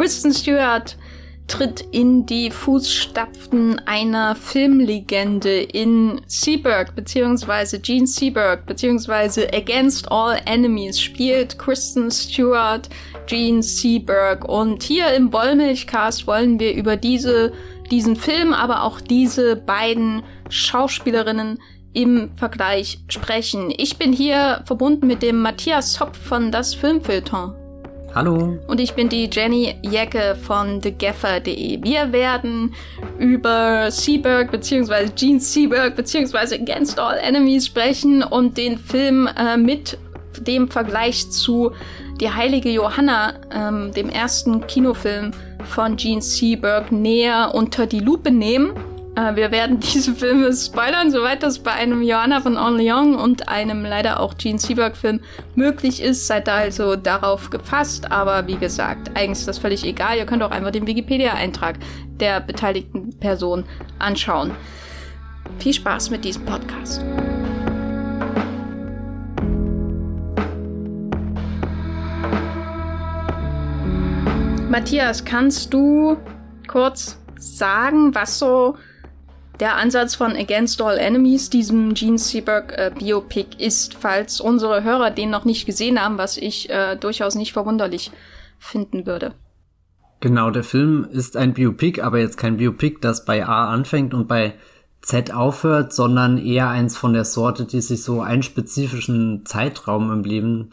Kristen Stewart tritt in die Fußstapfen einer Filmlegende in Seberg, beziehungsweise Gene Seberg, beziehungsweise Against All Enemies spielt Kristen Stewart Gene Seberg. Und hier im Wollmilchcast wollen wir über diese, diesen Film, aber auch diese beiden Schauspielerinnen im Vergleich sprechen. Ich bin hier verbunden mit dem Matthias Zopf von Das Filmfilter. Hallo. Und ich bin die Jenny Jecke von thegaffer.de. Wir werden über Seaberg bzw. Gene Seaberg bzw. Against All Enemies sprechen und den Film äh, mit dem Vergleich zu Die heilige Johanna, ähm, dem ersten Kinofilm von Gene Seaberg, näher unter die Lupe nehmen. Äh, wir werden diese Filme spoilern, soweit das bei einem Johanna von Orléans und einem leider auch Gene Seberg-Film möglich ist. Seid da also darauf gefasst. Aber wie gesagt, eigentlich ist das völlig egal. Ihr könnt auch einfach den Wikipedia-Eintrag der beteiligten Person anschauen. Viel Spaß mit diesem Podcast. Matthias, kannst du kurz sagen, was so der Ansatz von Against All Enemies, diesem Gene Seberg äh, Biopic, ist, falls unsere Hörer den noch nicht gesehen haben, was ich äh, durchaus nicht verwunderlich finden würde. Genau, der Film ist ein Biopic, aber jetzt kein Biopic, das bei A anfängt und bei Z aufhört, sondern eher eins von der Sorte, die sich so einen spezifischen Zeitraum im Leben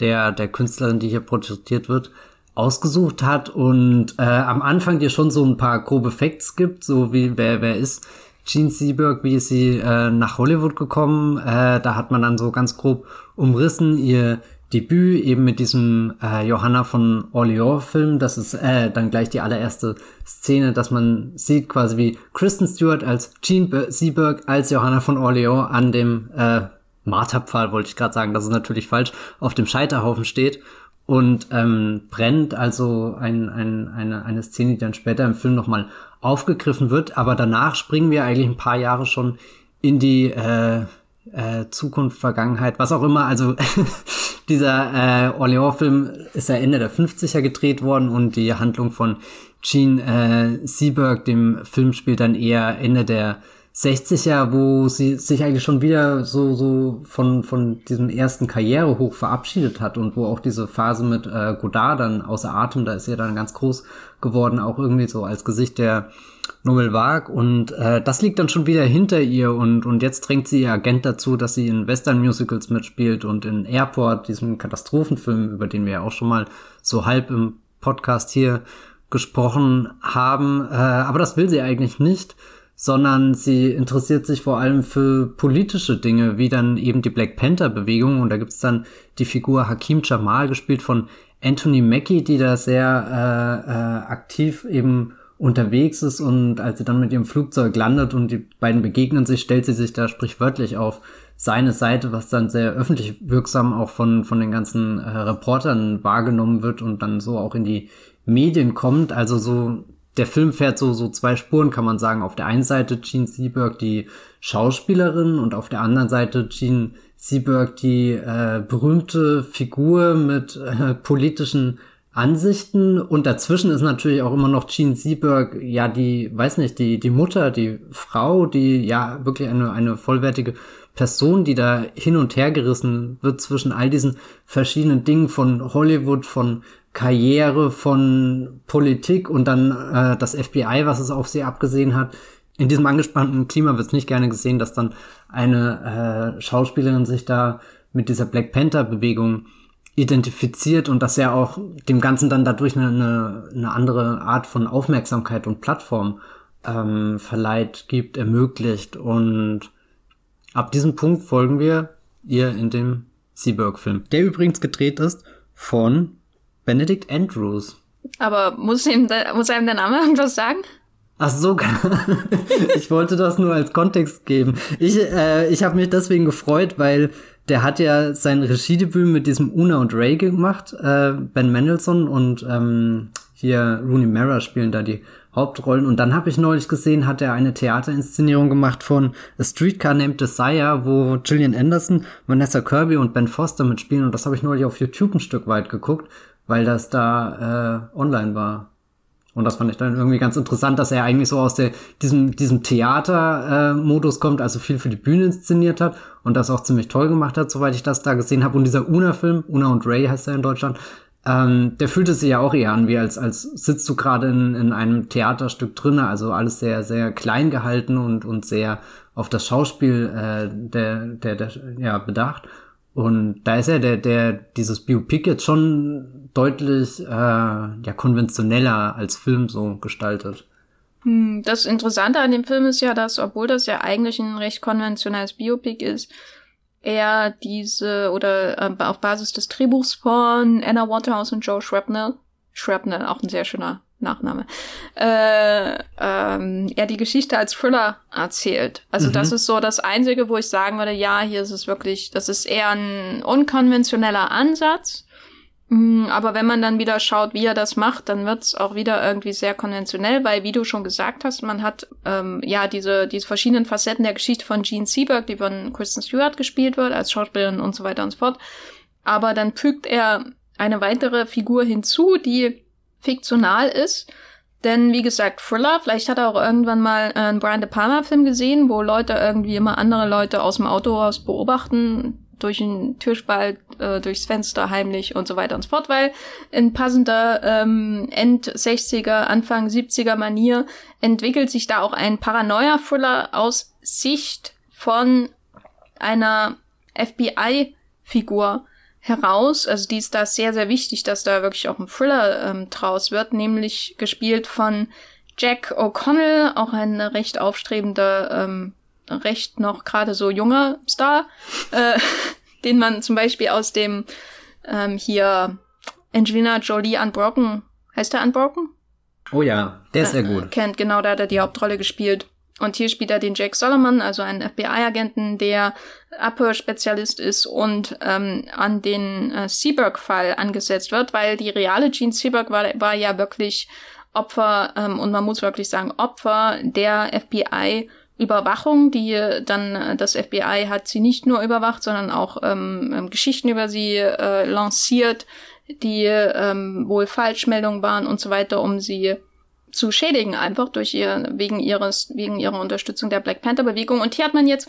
der, der Künstlerin, die hier porträtiert wird, ausgesucht hat und äh, am Anfang dir schon so ein paar grobe Facts gibt, so wie wer wer ist Gene Seberg, wie ist sie äh, nach Hollywood gekommen. Äh, da hat man dann so ganz grob umrissen ihr Debüt eben mit diesem äh, Johanna von Orleans-Film. Das ist äh, dann gleich die allererste Szene, dass man sieht quasi wie Kristen Stewart als Gene Seberg als Johanna von Orleans an dem äh, Marterpfahl, wollte ich gerade sagen, das ist natürlich falsch, auf dem Scheiterhaufen steht und ähm, brennt, also ein, ein, eine, eine Szene, die dann später im Film nochmal aufgegriffen wird, aber danach springen wir eigentlich ein paar Jahre schon in die äh, äh, Zukunft, Vergangenheit, was auch immer. Also dieser äh, Orléans-Film ist ja Ende der 50er gedreht worden und die Handlung von Gene äh, Seberg, dem Film, spielt dann eher Ende der 60er, wo sie sich eigentlich schon wieder so, so von, von diesem ersten Karrierehoch verabschiedet hat und wo auch diese Phase mit äh, Godard dann außer Atem, da ist sie dann ganz groß geworden, auch irgendwie so als Gesicht der Nouvelle Vague. Und äh, das liegt dann schon wieder hinter ihr und, und jetzt drängt sie ihr Agent dazu, dass sie in Western-Musicals mitspielt und in Airport, diesem Katastrophenfilm, über den wir ja auch schon mal so halb im Podcast hier gesprochen haben, äh, aber das will sie eigentlich nicht sondern sie interessiert sich vor allem für politische Dinge, wie dann eben die Black Panther-Bewegung. Und da gibt's dann die Figur Hakim Jamal, gespielt von Anthony Mackie, die da sehr äh, äh, aktiv eben unterwegs ist und als sie dann mit ihrem Flugzeug landet und die beiden begegnen sich, stellt sie sich da sprichwörtlich auf seine Seite, was dann sehr öffentlich wirksam auch von, von den ganzen äh, Reportern wahrgenommen wird und dann so auch in die Medien kommt. Also so der Film fährt so, so zwei Spuren, kann man sagen. Auf der einen Seite Gene Seberg, die Schauspielerin, und auf der anderen Seite Gene Seberg, die äh, berühmte Figur mit äh, politischen Ansichten. Und dazwischen ist natürlich auch immer noch Gene Seberg, ja, die, weiß nicht, die, die Mutter, die Frau, die ja wirklich eine, eine vollwertige Person, die da hin und her gerissen wird zwischen all diesen verschiedenen Dingen von Hollywood, von Karriere von Politik und dann äh, das FBI, was es auf sie abgesehen hat. In diesem angespannten Klima wird es nicht gerne gesehen, dass dann eine äh, Schauspielerin sich da mit dieser Black Panther-Bewegung identifiziert und dass er auch dem Ganzen dann dadurch eine, eine, andere Art von Aufmerksamkeit und Plattform ähm, verleiht, gibt, ermöglicht. Und ab diesem Punkt folgen wir ihr in dem Seaberg-Film, der übrigens gedreht ist von Benedict Andrews. Aber muss, ihm da, muss einem der Name irgendwas sagen? Ach so, ich wollte das nur als Kontext geben. Ich, äh, ich habe mich deswegen gefreut, weil der hat ja sein Regiedebüt mit diesem Una und Ray gemacht. Äh, ben Mendelssohn und ähm, hier Rooney Mara spielen da die Hauptrollen. Und dann habe ich neulich gesehen, hat er eine Theaterinszenierung gemacht von A Streetcar Named Desire, wo Gillian Anderson, Vanessa Kirby und Ben Foster mitspielen. Und das habe ich neulich auf YouTube ein Stück weit geguckt weil das da äh, online war. Und das fand ich dann irgendwie ganz interessant, dass er eigentlich so aus der, diesem, diesem Theater-Modus äh, kommt, also viel für die Bühne inszeniert hat und das auch ziemlich toll gemacht hat, soweit ich das da gesehen habe. Und dieser Una-Film, Una und Ray heißt er in Deutschland, ähm, der fühlte sich ja auch eher an, wie als, als sitzt du gerade in, in einem Theaterstück drinne, also alles sehr, sehr klein gehalten und, und sehr auf das Schauspiel äh, der, der, der, ja, bedacht. Und da ist ja der, der, dieses Biopic jetzt schon deutlich äh, ja, konventioneller als Film so gestaltet. Hm, das Interessante an dem Film ist ja, dass, obwohl das ja eigentlich ein recht konventionelles Biopic ist, er diese oder äh, auf Basis des Drehbuchs von Anna Waterhouse und Joe Shrapnel, Shrapnel, auch ein sehr schöner Nachname, äh, ähm, er die Geschichte als Thriller erzählt. Also mhm. das ist so das Einzige, wo ich sagen würde, ja, hier ist es wirklich, das ist eher ein unkonventioneller Ansatz. Mm, aber wenn man dann wieder schaut, wie er das macht, dann wird's auch wieder irgendwie sehr konventionell, weil, wie du schon gesagt hast, man hat ähm, ja diese, diese verschiedenen Facetten der Geschichte von Gene Seberg, die von Kristen Stewart gespielt wird, als Schauspielerin und so weiter und so fort. Aber dann fügt er eine weitere Figur hinzu, die fiktional ist. Denn wie gesagt, Thriller, vielleicht hat er auch irgendwann mal einen Brian De Palma-Film gesehen, wo Leute irgendwie immer andere Leute aus dem Auto aus beobachten, durch den Türspalt, äh, durchs Fenster heimlich und so weiter und so fort, weil in passender ähm, End-60er, Anfang 70er Manier entwickelt sich da auch ein Paranoia-Thriller aus Sicht von einer FBI-Figur, heraus. Also die ist da sehr, sehr wichtig, dass da wirklich auch ein Thriller ähm, draus wird, nämlich gespielt von Jack O'Connell, auch ein recht aufstrebender, ähm, recht noch gerade so junger Star, äh, den man zum Beispiel aus dem ähm, hier Angelina Jolie Unbroken, heißt der Unbroken? Oh ja, der ist sehr gut. Äh, kennt, genau, da hat er die Hauptrolle gespielt. Und hier spielt er den Jake Solomon, also einen FBI-Agenten, der Abhörspezialist ist und ähm, an den äh, Seaberg-Fall angesetzt wird, weil die reale Jean Seaberg war, war ja wirklich Opfer, ähm, und man muss wirklich sagen, Opfer der FBI- Überwachung, die dann äh, das FBI hat sie nicht nur überwacht, sondern auch ähm, ähm, Geschichten über sie äh, lanciert, die ähm, wohl Falschmeldungen waren und so weiter, um sie zu schädigen, einfach durch ihr, wegen ihres, wegen ihrer Unterstützung der Black Panther Bewegung. Und hier hat man jetzt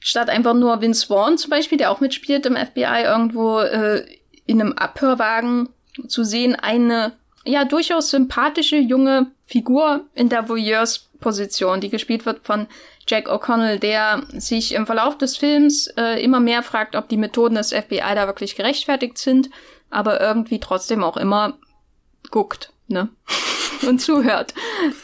statt einfach nur Vince Vaughn zum Beispiel, der auch mitspielt im FBI irgendwo äh, in einem Abhörwagen zu sehen, eine ja durchaus sympathische junge Figur in der Voyeurs-Position, die gespielt wird von Jack O'Connell, der sich im Verlauf des Films äh, immer mehr fragt, ob die Methoden des FBI da wirklich gerechtfertigt sind, aber irgendwie trotzdem auch immer guckt, ne? und zuhört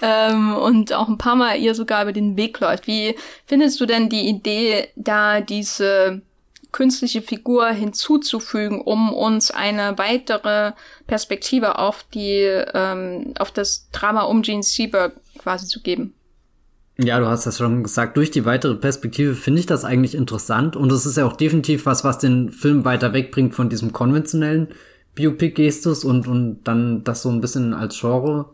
ähm, und auch ein paar Mal ihr sogar über den Weg läuft. Wie findest du denn die Idee, da diese künstliche Figur hinzuzufügen, um uns eine weitere Perspektive auf die ähm, auf das Drama um Gene Seberg quasi zu geben? Ja, du hast das schon gesagt. Durch die weitere Perspektive finde ich das eigentlich interessant und es ist ja auch definitiv was, was den Film weiter wegbringt von diesem konventionellen Biopic-Gestus und, und dann das so ein bisschen als Genre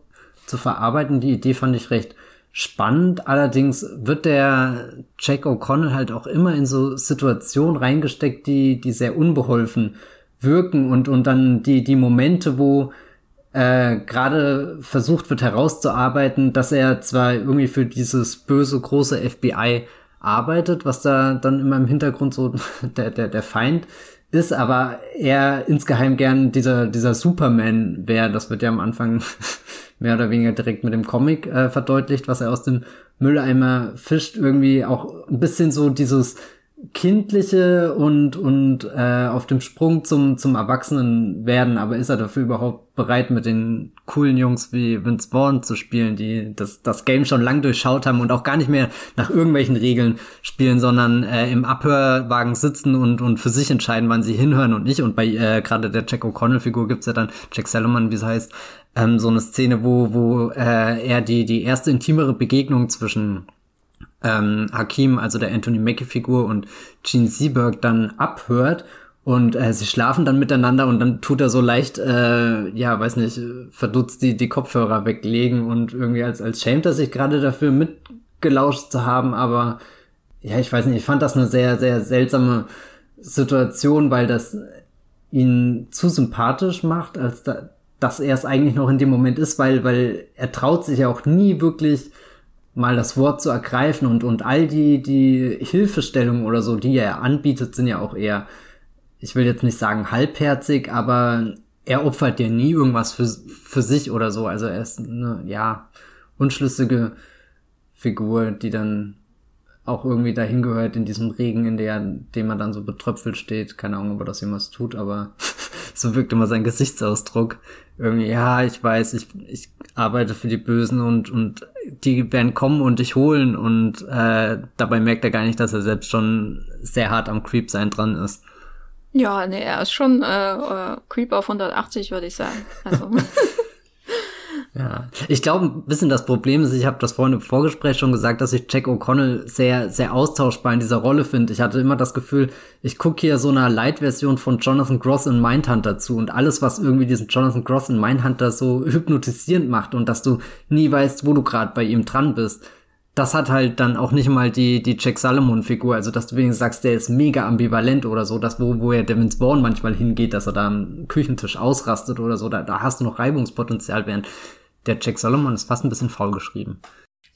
zu verarbeiten. Die Idee fand ich recht spannend. Allerdings wird der Jack O'Connell halt auch immer in so Situationen reingesteckt, die, die sehr unbeholfen wirken und, und dann die, die Momente, wo äh, gerade versucht wird herauszuarbeiten, dass er zwar irgendwie für dieses böse große FBI arbeitet, was da dann immer im Hintergrund so der, der, der Feind ist, aber er insgeheim gern dieser, dieser Superman wäre. Das wird ja am Anfang mehr oder weniger direkt mit dem Comic äh, verdeutlicht, was er aus dem Mülleimer fischt. Irgendwie auch ein bisschen so dieses kindliche und und äh, auf dem Sprung zum zum Erwachsenen werden, aber ist er dafür überhaupt bereit mit den coolen Jungs wie Vince Vaughn zu spielen, die das das Game schon lang durchschaut haben und auch gar nicht mehr nach irgendwelchen Regeln spielen, sondern äh, im Abhörwagen sitzen und und für sich entscheiden, wann sie hinhören und nicht und bei äh, gerade der Jack O'Connell Figur gibt's ja dann Jack Salomon, wie es heißt, ähm, so eine Szene, wo wo äh, er die die erste intimere Begegnung zwischen ähm, Hakim, also der Anthony Mackie-Figur und Gene Seberg dann abhört und äh, sie schlafen dann miteinander und dann tut er so leicht, äh, ja, weiß nicht, verdutzt die, die Kopfhörer weglegen und irgendwie als, als schämt er sich gerade dafür mitgelauscht zu haben, aber ja, ich weiß nicht, ich fand das eine sehr, sehr seltsame Situation, weil das ihn zu sympathisch macht, als da, dass er es eigentlich noch in dem Moment ist, weil, weil er traut sich ja auch nie wirklich mal das Wort zu ergreifen und, und all die, die Hilfestellungen oder so, die er anbietet, sind ja auch eher, ich will jetzt nicht sagen halbherzig, aber er opfert ja nie irgendwas für, für sich oder so. Also er ist eine, ja, unschlüssige Figur, die dann auch irgendwie dahin gehört in diesem Regen, in der, dem man dann so betröpfelt steht. Keine Ahnung, ob er das jemals tut, aber so wirkt immer sein Gesichtsausdruck. Irgendwie, ja, ich weiß, ich, ich arbeite für die Bösen und, und die werden kommen und dich holen und äh, dabei merkt er gar nicht, dass er selbst schon sehr hart am Creep sein dran ist. Ja, nee, er ist schon äh, äh, Creep auf 180, würde ich sagen. Also. Ja, ich glaube, ein bisschen das Problem ist, ich habe das vorhin im Vorgespräch schon gesagt, dass ich Jack O'Connell sehr, sehr austauschbar in dieser Rolle finde. Ich hatte immer das Gefühl, ich gucke hier so eine Light-Version von Jonathan Gross in Mindhunter zu und alles, was irgendwie diesen Jonathan Gross in Mindhunter so hypnotisierend macht und dass du nie weißt, wo du gerade bei ihm dran bist. Das hat halt dann auch nicht mal die, die Jack Salomon-Figur, also dass du wenigstens sagst, der ist mega ambivalent oder so, dass wo, wo er Devin Spawn manchmal hingeht, dass er da am Küchentisch ausrastet oder so, da, da hast du noch Reibungspotenzial, während der Jack Solomon ist fast ein bisschen faul geschrieben.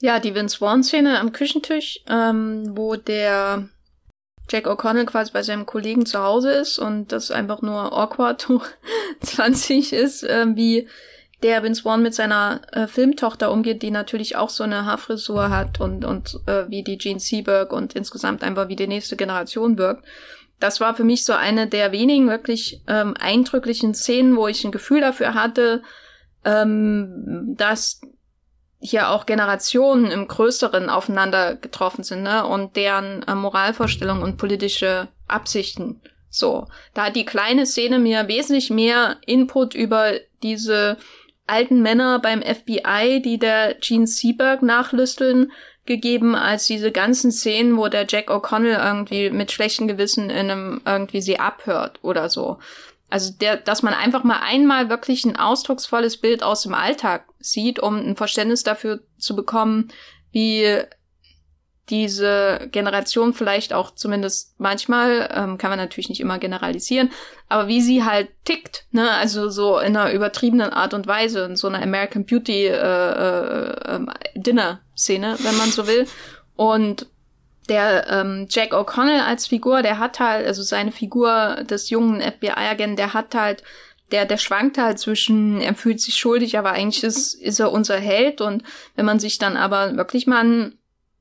Ja, die Vince Vaughn-Szene am Küchentisch, ähm, wo der Jack O'Connell quasi bei seinem Kollegen zu Hause ist und das einfach nur awkward 20 ist, äh, wie der Vince Vaughn mit seiner äh, Filmtochter umgeht, die natürlich auch so eine Haarfrisur hat und, und äh, wie die Gene Seberg und insgesamt einfach wie die nächste Generation wirkt. Das war für mich so eine der wenigen wirklich ähm, eindrücklichen Szenen, wo ich ein Gefühl dafür hatte, ähm, dass hier auch Generationen im Größeren aufeinander getroffen sind, ne? Und deren äh, Moralvorstellungen und politische Absichten. So. Da hat die kleine Szene mir wesentlich mehr Input über diese alten Männer beim FBI, die der Gene Seberg nachlüsteln, gegeben, als diese ganzen Szenen, wo der Jack O'Connell irgendwie mit schlechtem Gewissen in einem irgendwie sie abhört oder so. Also der, dass man einfach mal einmal wirklich ein ausdrucksvolles Bild aus dem Alltag sieht, um ein Verständnis dafür zu bekommen, wie diese Generation vielleicht auch zumindest manchmal, ähm, kann man natürlich nicht immer generalisieren, aber wie sie halt tickt, ne, also so in einer übertriebenen Art und Weise, in so einer American Beauty äh, äh, äh, Dinner-Szene, wenn man so will. Und der ähm, Jack O'Connell als Figur, der hat halt, also seine Figur des jungen FBI-Agenten, der hat halt, der, der schwankt halt zwischen, er fühlt sich schuldig, aber eigentlich ist, ist er unser Held. Und wenn man sich dann aber wirklich mal einen,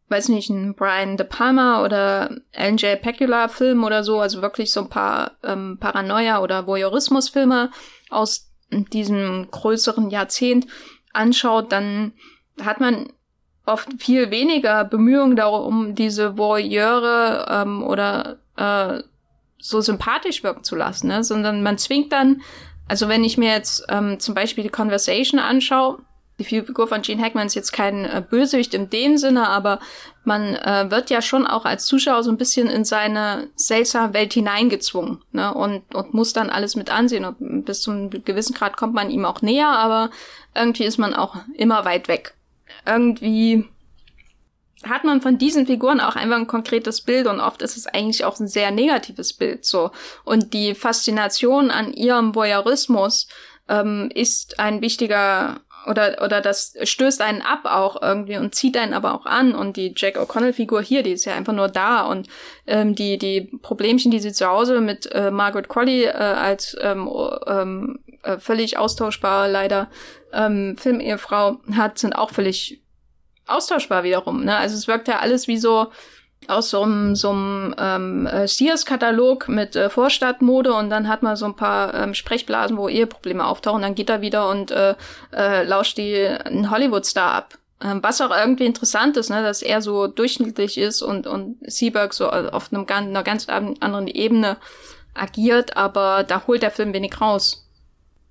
weiß nicht, einen Brian De Palma oder Alan J. Pecula Film oder so, also wirklich so ein paar ähm, Paranoia- oder Voyeurismus-Filme aus diesem größeren Jahrzehnt anschaut, dann hat man oft viel weniger Bemühungen darum, diese Voyeure ähm, oder äh, so sympathisch wirken zu lassen, ne? sondern man zwingt dann, also wenn ich mir jetzt ähm, zum Beispiel die Conversation anschaue, die Figur von Gene Hackman ist jetzt kein äh, Bösewicht in dem Sinne, aber man äh, wird ja schon auch als Zuschauer so ein bisschen in seine seltsame Welt hineingezwungen ne? und, und muss dann alles mit ansehen. Und bis zu einem gewissen Grad kommt man ihm auch näher, aber irgendwie ist man auch immer weit weg irgendwie hat man von diesen Figuren auch einfach ein konkretes Bild und oft ist es eigentlich auch ein sehr negatives Bild so. Und die Faszination an ihrem Voyeurismus ähm, ist ein wichtiger oder oder das stößt einen ab auch irgendwie und zieht einen aber auch an und die Jack O'Connell Figur hier die ist ja einfach nur da und ähm, die die Problemchen die sie zu Hause mit äh, Margaret Qualley äh, als ähm, ähm, äh, völlig austauschbar leider ähm, Filmehefrau hat, sind auch völlig austauschbar wiederum. Ne? Also es wirkt ja alles wie so aus so einem, so einem ähm, äh, Sears-Katalog mit äh, Vorstadtmode und dann hat man so ein paar ähm, Sprechblasen, wo Eheprobleme auftauchen, dann geht er wieder und äh, äh, lauscht die einen Hollywood-Star ab. Ähm, was auch irgendwie interessant ist, ne, dass er so durchschnittlich ist und, und Seaberg so auf einem, einer ganz anderen Ebene agiert, aber da holt der Film wenig raus.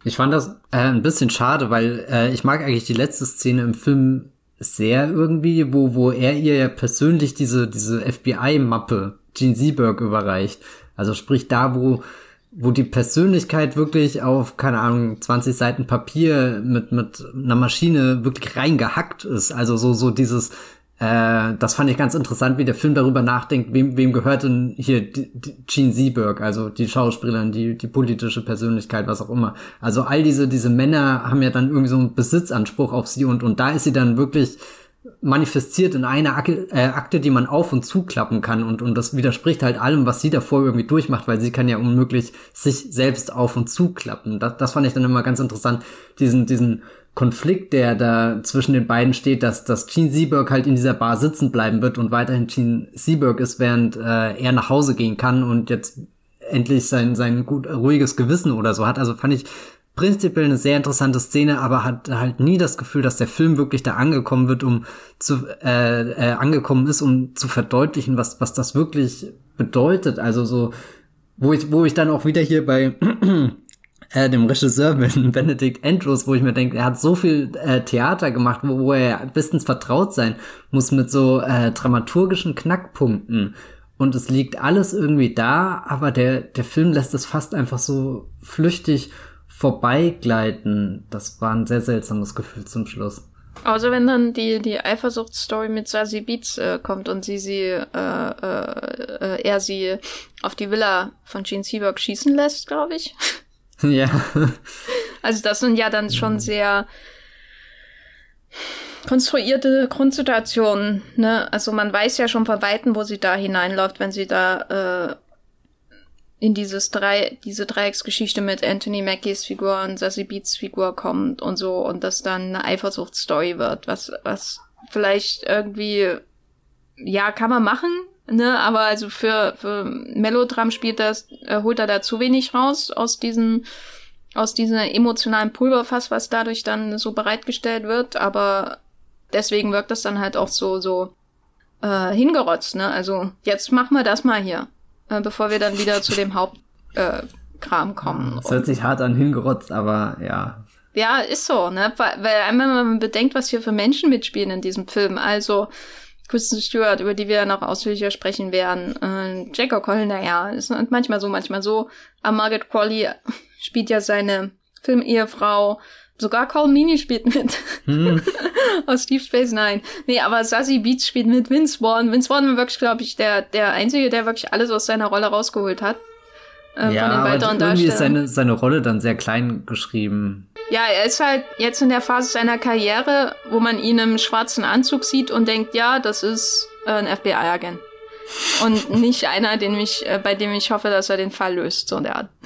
Ich fand das äh, ein bisschen schade, weil äh, ich mag eigentlich die letzte Szene im Film sehr irgendwie, wo, wo er ihr ja persönlich diese, diese FBI-Mappe Gene Seberg überreicht. Also sprich da, wo, wo die Persönlichkeit wirklich auf, keine Ahnung, 20 Seiten Papier mit, mit einer Maschine wirklich reingehackt ist. Also so, so dieses, Äh, das fand ich ganz interessant, wie der Film darüber nachdenkt, wem, wem gehört denn hier Gene Seberg, also die Schauspielerin, die, die politische Persönlichkeit, was auch immer. Also all diese, diese Männer haben ja dann irgendwie so einen Besitzanspruch auf sie und, und da ist sie dann wirklich manifestiert in einer Akte, äh, Akte, die man auf und zuklappen kann und, und das widerspricht halt allem, was sie davor irgendwie durchmacht, weil sie kann ja unmöglich sich selbst auf und zuklappen. Das, das fand ich dann immer ganz interessant, diesen, diesen Konflikt, der da zwischen den beiden steht, dass, dass Gene Seberg halt in dieser Bar sitzen bleiben wird und weiterhin Gene Seberg ist, während äh, er nach Hause gehen kann und jetzt endlich sein, sein gut ruhiges Gewissen oder so hat. Also fand ich prinzipiell eine sehr interessante Szene, aber hat halt nie das Gefühl, dass der Film wirklich da angekommen wird, um zu äh, äh, angekommen ist, um zu verdeutlichen, was was das wirklich bedeutet. Also so, wo ich wo ich dann auch wieder hier bei äh, dem Regisseur Benedict Andrews, wo ich mir denke, er hat so viel äh, Theater gemacht, wo, wo er bestens vertraut sein muss mit so äh, dramaturgischen Knackpunkten. Und es liegt alles irgendwie da, aber der, der Film lässt es fast einfach so flüchtig vorbeigleiten. Das war ein sehr seltsames Gefühl zum Schluss. Also wenn dann die, die Eifersuchtsstory mit Sassy Beats äh, kommt und sie sie, äh, äh, er sie auf die Villa von Gene Seberg schießen lässt, glaube ich. Ja. Also das sind ja dann schon sehr konstruierte Grundsituationen. Ne? Also man weiß ja schon von Weitem, wo sie da hineinläuft, wenn sie da äh, in dieses drei, diese Dreiecksgeschichte mit Anthony Mackies Figur und Sassy Beats Figur kommt und so und das dann eine Eifersuchtsstory wird, was, was vielleicht irgendwie, ja, kann man machen, ne, aber also für, für Melodram spielt das, äh, holt er da zu wenig raus aus diesem, aus diesem emotionalen Pulverfass, was dadurch dann so bereitgestellt wird, aber deswegen wirkt das dann halt auch so, so, äh, hingerotzt, ne, also jetzt machen wir das mal hier äh, bevor wir dann wieder zu dem Hauptkram äh, kommen. Es hört sich hart an, hingerotzt, aber ja. Ja, ist so, ne? Weil, weil einmal, wenn man bedenkt, was hier für Menschen mitspielen in diesem Film, also Kristen Stewart, über die wir noch ausführlicher sprechen werden, äh, Jack O'Connell, naja, ist manchmal so, manchmal so. Aber Margaret Qualley spielt ja seine Filmehefrau, Sogar Call Meany spielt mit. Hm. Aus Deep Space Nine. Nee, aber Sassy Beats spielt mit Vince Vaughn. Vince Vaughn war wirklich, glaube ich, der, der Einzige, der wirklich alles aus seiner Rolle rausgeholt hat. Äh, ja, von den weiteren aber irgendwie ist seine, seine Rolle dann sehr klein geschrieben. Ja, er ist halt jetzt in der Phase seiner Karriere, wo man ihn im schwarzen Anzug sieht und denkt, ja, das ist äh, ein FBI-Agent. Und nicht einer, den mich, äh, bei dem ich hoffe, dass er den Fall löst, so der Art.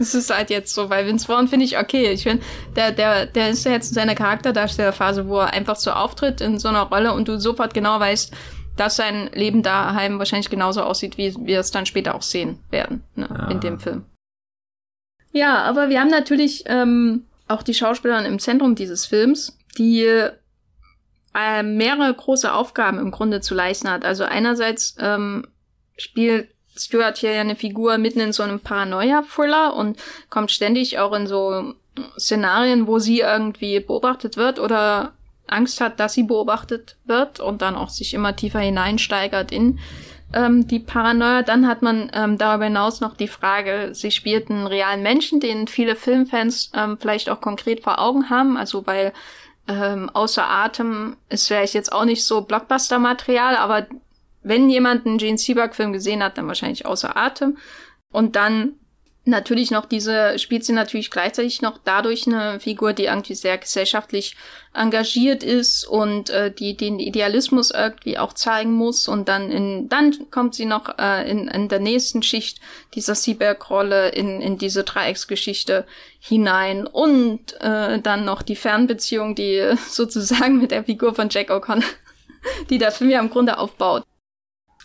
Es ist halt jetzt so, weil Vince Vaughn finde ich okay. Ich finde, der, der, der ist ja jetzt in seiner Charakterdarstellerphase, wo er einfach so auftritt in so einer Rolle und du sofort genau weißt, dass sein Leben daheim wahrscheinlich genauso aussieht, wie wir es dann später auch sehen werden, ne, ja. in dem Film. Ja, aber wir haben natürlich ähm, auch die Schauspielerin im Zentrum dieses Films, die äh, mehrere große Aufgaben im Grunde zu leisten hat. Also einerseits ähm, spielt Stuart hier ja eine Figur mitten in so einem Paranoia-Thriller und kommt ständig auch in so Szenarien, wo sie irgendwie beobachtet wird oder Angst hat, dass sie beobachtet wird und dann auch sich immer tiefer hineinsteigert in ähm, die Paranoia. Dann hat man ähm, darüber hinaus noch die Frage, sie spielt einen realen Menschen, den viele Filmfans ähm, vielleicht auch konkret vor Augen haben, also weil ähm, außer Atem ist vielleicht jetzt auch nicht so Blockbuster-Material, aber wenn jemand einen Gene Seberg-Film gesehen hat, dann wahrscheinlich außer Atem. Und dann natürlich noch diese, spielt sie natürlich gleichzeitig noch dadurch eine Figur, die irgendwie sehr gesellschaftlich engagiert ist und äh, die den Idealismus irgendwie auch zeigen muss. Und dann in, dann kommt sie noch äh, in, in der nächsten Schicht dieser Seberg-Rolle in, in diese Dreiecksgeschichte hinein. Und äh, dann noch die Fernbeziehung, die sozusagen mit der Figur von Jack O'Connor, die der Film ja im Grunde aufbaut.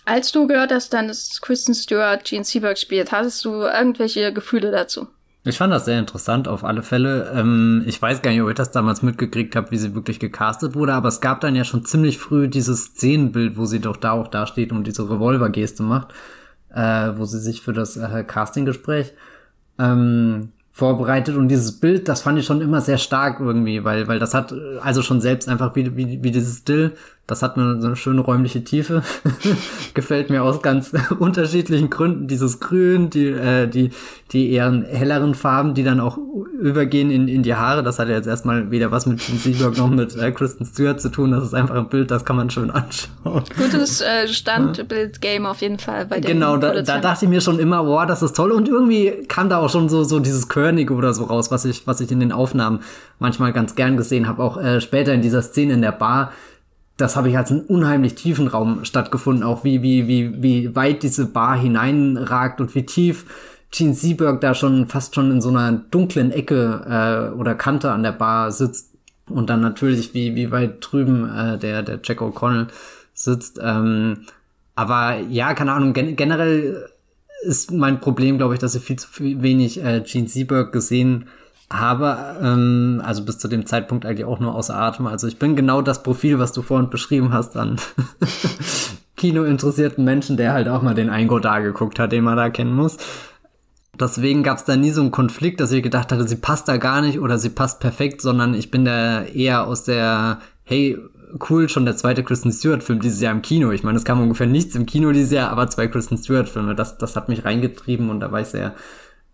Als du gehört hast, dass Kristen Stewart Gene Seberg spielt, hattest du irgendwelche Gefühle dazu? Ich fand das sehr interessant, auf alle Fälle. Ähm, ich weiß gar nicht, ob ich das damals mitgekriegt habe, wie sie wirklich gecastet wurde, aber es gab dann ja schon ziemlich früh dieses Szenenbild, wo sie doch da auch dasteht und diese Revolvergeste macht, äh, wo sie sich für das äh, Castinggespräch ähm, vorbereitet und dieses Bild, das fand ich schon immer sehr stark irgendwie, weil, weil das hat also schon selbst einfach wie, wie, wie dieses Still Das hat eine, so eine schöne räumliche Tiefe. Gefällt mir aus ganz unterschiedlichen Gründen. Dieses Grün, die, äh, die, die eher helleren Farben, die dann auch übergehen in, in die Haare. Das hat ja jetzt erstmal weder was mit Gene Seaberg noch mit äh, Kristen Stewart zu tun. Das ist einfach ein Bild, das kann man schön anschauen. Gutes äh, Standbild-Game auf jeden Fall bei den Genau, da, da dachte ich mir schon immer, boah, das ist toll. Und irgendwie kam da auch schon so, so dieses Körnige oder so raus, was ich, was ich in den Aufnahmen manchmal ganz gern gesehen habe. Auch äh, später in dieser Szene in der Bar das habe ich als einen unheimlich tiefen Raum stattgefunden, auch wie, wie, wie, wie weit diese Bar hineinragt und wie tief Gene Seberg da schon fast schon in so einer dunklen Ecke äh, oder Kante an der Bar sitzt und dann natürlich wie, wie weit drüben äh, der, der Jack O'Connell sitzt. Ähm, aber ja, keine Ahnung, gen generell ist mein Problem, glaube ich, dass ich viel zu wenig äh, Gene Seberg gesehen habe, ähm, also bis zu dem Zeitpunkt eigentlich auch nur außer Atem. Also ich bin genau das Profil, was du vorhin beschrieben hast an Kino-interessierten Menschen, der halt auch mal den Eingo da geguckt hat, den man da kennen muss. Deswegen gab es da nie so einen Konflikt, dass ich gedacht hatte, sie passt da gar nicht oder sie passt perfekt, sondern ich bin da eher aus der, hey, cool, schon der zweite Kristen Stewart-Film dieses Jahr im Kino. Ich meine, es kam ungefähr nichts im Kino dieses Jahr, aber zwei Kristen Stewart-Filme, das, das hat mich reingetrieben und da war ich sehr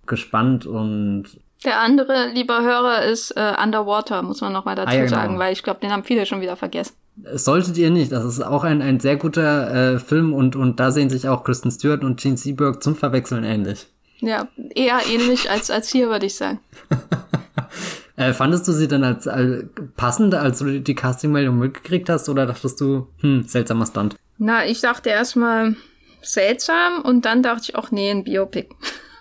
gespannt und der andere, lieber Hörer, ist äh, Underwater, muss man nochmal dazu ah, ja, genau. sagen, weil ich glaube, den haben viele schon wieder vergessen. Solltet ihr nicht. Das ist auch ein, ein sehr guter äh, Film und, und da sehen sich auch Kristen Stewart und Gene Seberg zum Verwechseln ähnlich. Ja, eher ähnlich als, als hier, würde ich sagen. äh, fandest du sie dann als, als passend, als du die Castingmeldung mitgekriegt hast, oder dachtest du, hm, seltsamer Stunt? Na, ich dachte erstmal seltsam und dann dachte ich auch, nee, ein Biopic.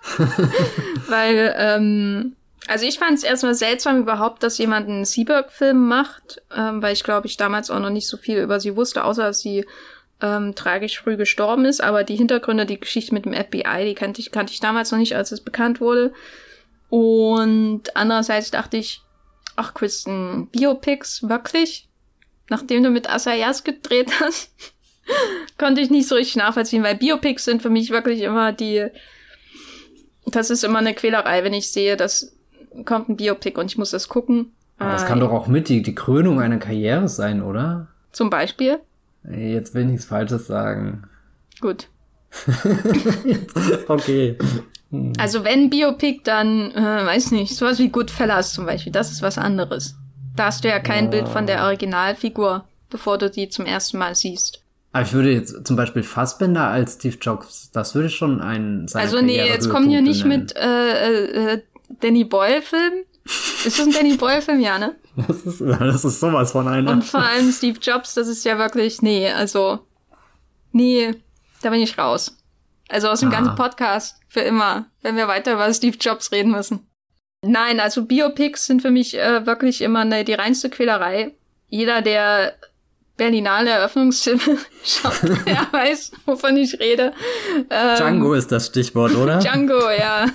Weil, ähm, also ich fand es erstmal seltsam überhaupt, dass jemand einen Seaberg-Film macht, ähm, weil ich glaube, ich damals auch noch nicht so viel über sie wusste, außer dass sie ähm, tragisch früh gestorben ist. Aber die Hintergründe, die Geschichte mit dem FBI, die kannte ich, kannte ich damals noch nicht, als es bekannt wurde. Und andererseits dachte ich, ach Kristen, Biopics, wirklich? Nachdem du mit Asayas gedreht hast, konnte ich nicht so richtig nachvollziehen, weil Biopics sind für mich wirklich immer die das ist immer eine Quälerei, wenn ich sehe, dass kommt ein Biopic und ich muss das gucken. Aber das kann doch auch mit die, die Krönung einer Karriere sein, oder? Zum Beispiel? Jetzt will ich nichts Falsches sagen. Gut. okay. Hm. Also wenn Biopic, dann, äh, weiß nicht, sowas wie Goodfellas zum Beispiel, das ist was anderes. Da hast du ja kein ja. Bild von der Originalfigur, bevor du die zum ersten Mal siehst. Aber ich würde jetzt zum Beispiel Fassbender als Steve Jobs, das würde schon ein sein. Also nee, jetzt kommen hier nicht nennen. mit äh, äh, Danny Boyle-Film. Ist das ein Danny Boyle-Film? Ja, ne? Das ist, das ist sowas von einer. Und vor allem Steve Jobs, das ist ja wirklich, nee, also, nee, da bin ich raus. Also aus dem ah. ganzen Podcast, für immer, wenn wir weiter über Steve Jobs reden müssen. Nein, also Biopics sind für mich äh, wirklich immer ne, die reinste Quälerei. Jeder, der Berlinale Eröffnungsfilme schaut, der weiß, wovon ich rede. Ähm, Django ist das Stichwort, oder? Django, ja.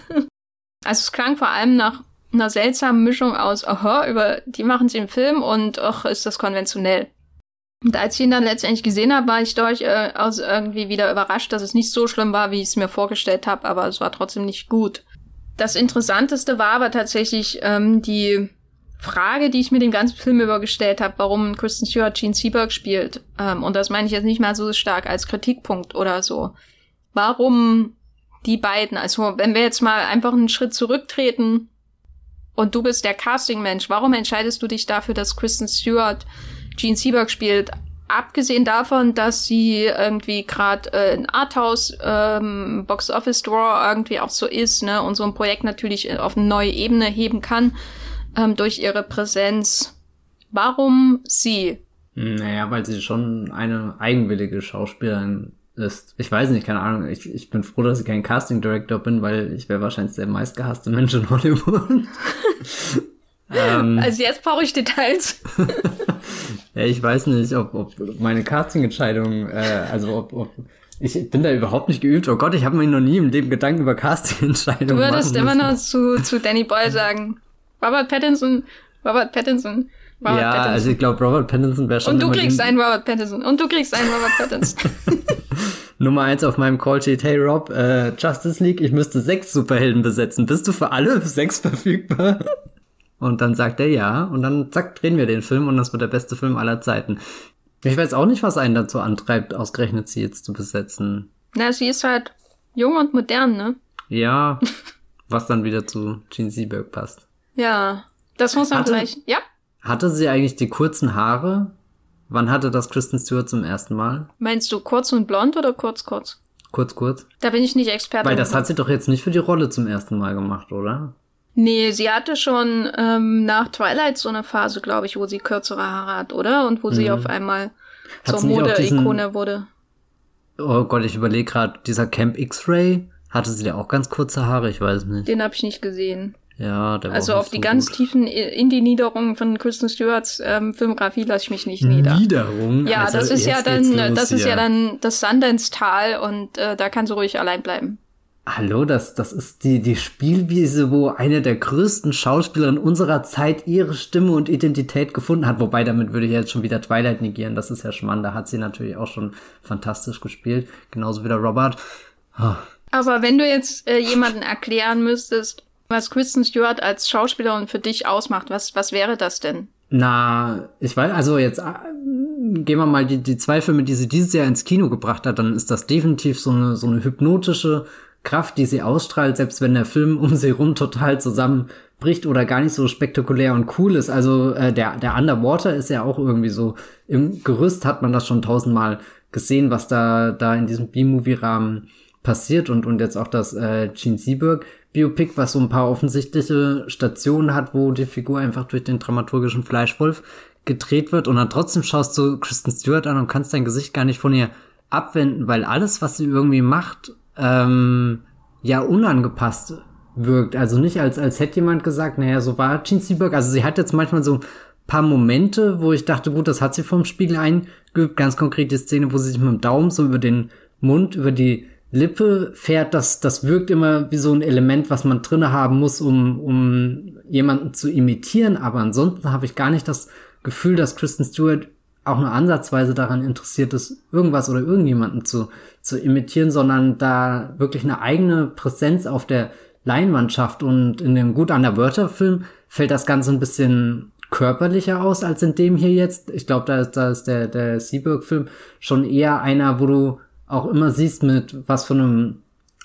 Also es klang vor allem nach einer seltsamen Mischung aus, aha, über die machen sie einen Film und ach, ist das konventionell. Und als ich ihn dann letztendlich gesehen habe, war ich durch äh, irgendwie wieder überrascht, dass es nicht so schlimm war, wie ich es mir vorgestellt habe, aber es war trotzdem nicht gut. Das Interessanteste war aber tatsächlich ähm, die Frage, die ich mir den ganzen Film über gestellt habe, warum Kristen Stewart Gene Seberg spielt. Ähm, und das meine ich jetzt nicht mal so stark als Kritikpunkt oder so. Warum die beiden? Also, wenn wir jetzt mal einfach einen Schritt zurücktreten und du bist der Casting-Mensch, warum entscheidest du dich dafür, dass Kristen Stewart Gene Seberg spielt? Abgesehen davon, dass sie irgendwie gerade äh, ein Arthouse ähm, Box Office Draw irgendwie auch so ist, ne, und so ein Projekt natürlich auf eine neue Ebene heben kann ähm, durch ihre Präsenz. Warum sie? Naja, weil sie schon eine eigenwillige Schauspielerin ist. Ich weiß nicht, keine Ahnung. Ich, ich bin froh, dass ich kein Casting Director bin, weil ich wäre wahrscheinlich der meistgehasste Mensch in Hollywood. ähm, also jetzt brauche ich Details. ja, ich weiß nicht, ob, ob meine Casting-Entscheidung, äh, also ob, ob ich bin da überhaupt nicht geübt. Oh Gott, ich habe mir noch nie im Leben Gedanken über Casting-Entscheidungen Du würdest immer noch zu, zu Danny Boyle sagen, Robert Pattinson, Robert Pattinson. Robert ja, Pattinson. also ich glaube, Robert Pattinson wäre schon. Und du kriegst einen Robert Pattinson. Und du kriegst einen Robert Pattinson. Nummer eins auf meinem Call-Sheet. Hey Rob, äh, Justice League, ich müsste sechs Superhelden besetzen. Bist du für alle sechs verfügbar? Und dann sagt er ja. Und dann zack, drehen wir den Film und das wird der beste Film aller Zeiten. Ich weiß auch nicht, was einen dazu antreibt, ausgerechnet sie jetzt zu besetzen. Na, sie ist halt jung und modern, ne? Ja, was dann wieder zu Gene Seberg passt. Ja, das muss man Hatte- gleich. Ja, Hatte sie eigentlich die kurzen Haare? Wann hatte das Kristen Stewart zum ersten Mal? meinst du kurz und blond oder kurz, kurz? Kurz, kurz. Da bin ich nicht Experte. Weil das hat sie doch jetzt nicht für die Rolle zum ersten Mal gemacht, oder? Nee, sie hatte schon ähm, nach Twilight so eine Phase, glaube ich, wo sie kürzere Haare hat, oder? Und wo sie Mhm. auf einmal zur Mode-Ikone wurde. Oh Gott, ich überlege gerade, dieser Camp X-Ray, hatte sie da auch ganz kurze Haare? Ich weiß nicht. Den habe ich nicht gesehen. Ja, der war Also auf die so ganz gut. tiefen Indie-Niederungen von Kristen Stewarts ähm, Filmografie lasse ich mich nicht nieder. Niederung? Ja, Also das ist ja dann, los das ist hier. ja dann das Sundance-Tal und äh, da kann sie ruhig allein bleiben. Hallo, das, das ist die, die Spielwiese, wo eine der größten Schauspielerinnen unserer Zeit ihre Stimme und Identität gefunden hat. Wobei, damit würde ich jetzt schon wieder Twilight negieren. Das ist ja Schmarrn. Da hat sie natürlich auch schon fantastisch gespielt. Genauso wie der Robert. Ah, Aber wenn du jetzt äh, jemanden erklären müsstest, was Kristen Stewart als Schauspielerin für dich ausmacht, was, was wäre das denn? Na, ich weiß, also jetzt äh, gehen wir mal die, die zwei Filme, die sie dieses Jahr ins Kino gebracht hat, dann ist das definitiv so eine, so eine hypnotische Kraft, die sie ausstrahlt, selbst wenn der Film um sie rum total zusammenbricht oder gar nicht so spektakulär und cool ist. Also äh, der, der Underwater ist ja auch irgendwie so, im Gerüst hat man das schon tausendmal gesehen, was da, da in diesem B-Movie-Rahmen passiert und, und jetzt auch das äh, Gene Seberg Biopic, was so ein paar offensichtliche Stationen hat, wo die Figur einfach durch den dramaturgischen Fleischwolf gedreht wird und dann trotzdem schaust du Kristen Stewart an und kannst dein Gesicht gar nicht von ihr abwenden, weil alles, was sie irgendwie macht, ähm, ja unangepasst wirkt. Also nicht als, als hätte jemand gesagt, naja, so war Gene Seberg. Also sie hat jetzt manchmal so paar Momente, wo ich dachte, gut, das hat sie vom Spiegel eingeübt. Ganz konkret die Szene, wo sie sich mit dem Daumen so über den Mund, über die Lippe fährt, das, das wirkt immer wie so ein Element, was man drinne haben muss, um, um jemanden zu imitieren. Aber ansonsten habe ich gar nicht das Gefühl, dass Kristen Stewart auch nur ansatzweise daran interessiert ist, irgendwas oder irgendjemanden zu, zu imitieren, sondern da wirklich eine eigene Präsenz auf der Leinwand schafft. Und in dem Gut an der Wörter-Film fällt das Ganze ein bisschen körperlicher aus als in dem hier jetzt. Ich glaube, da ist, da ist der, der Seaberg-Film schon eher einer, wo du auch immer siehst, mit was für einem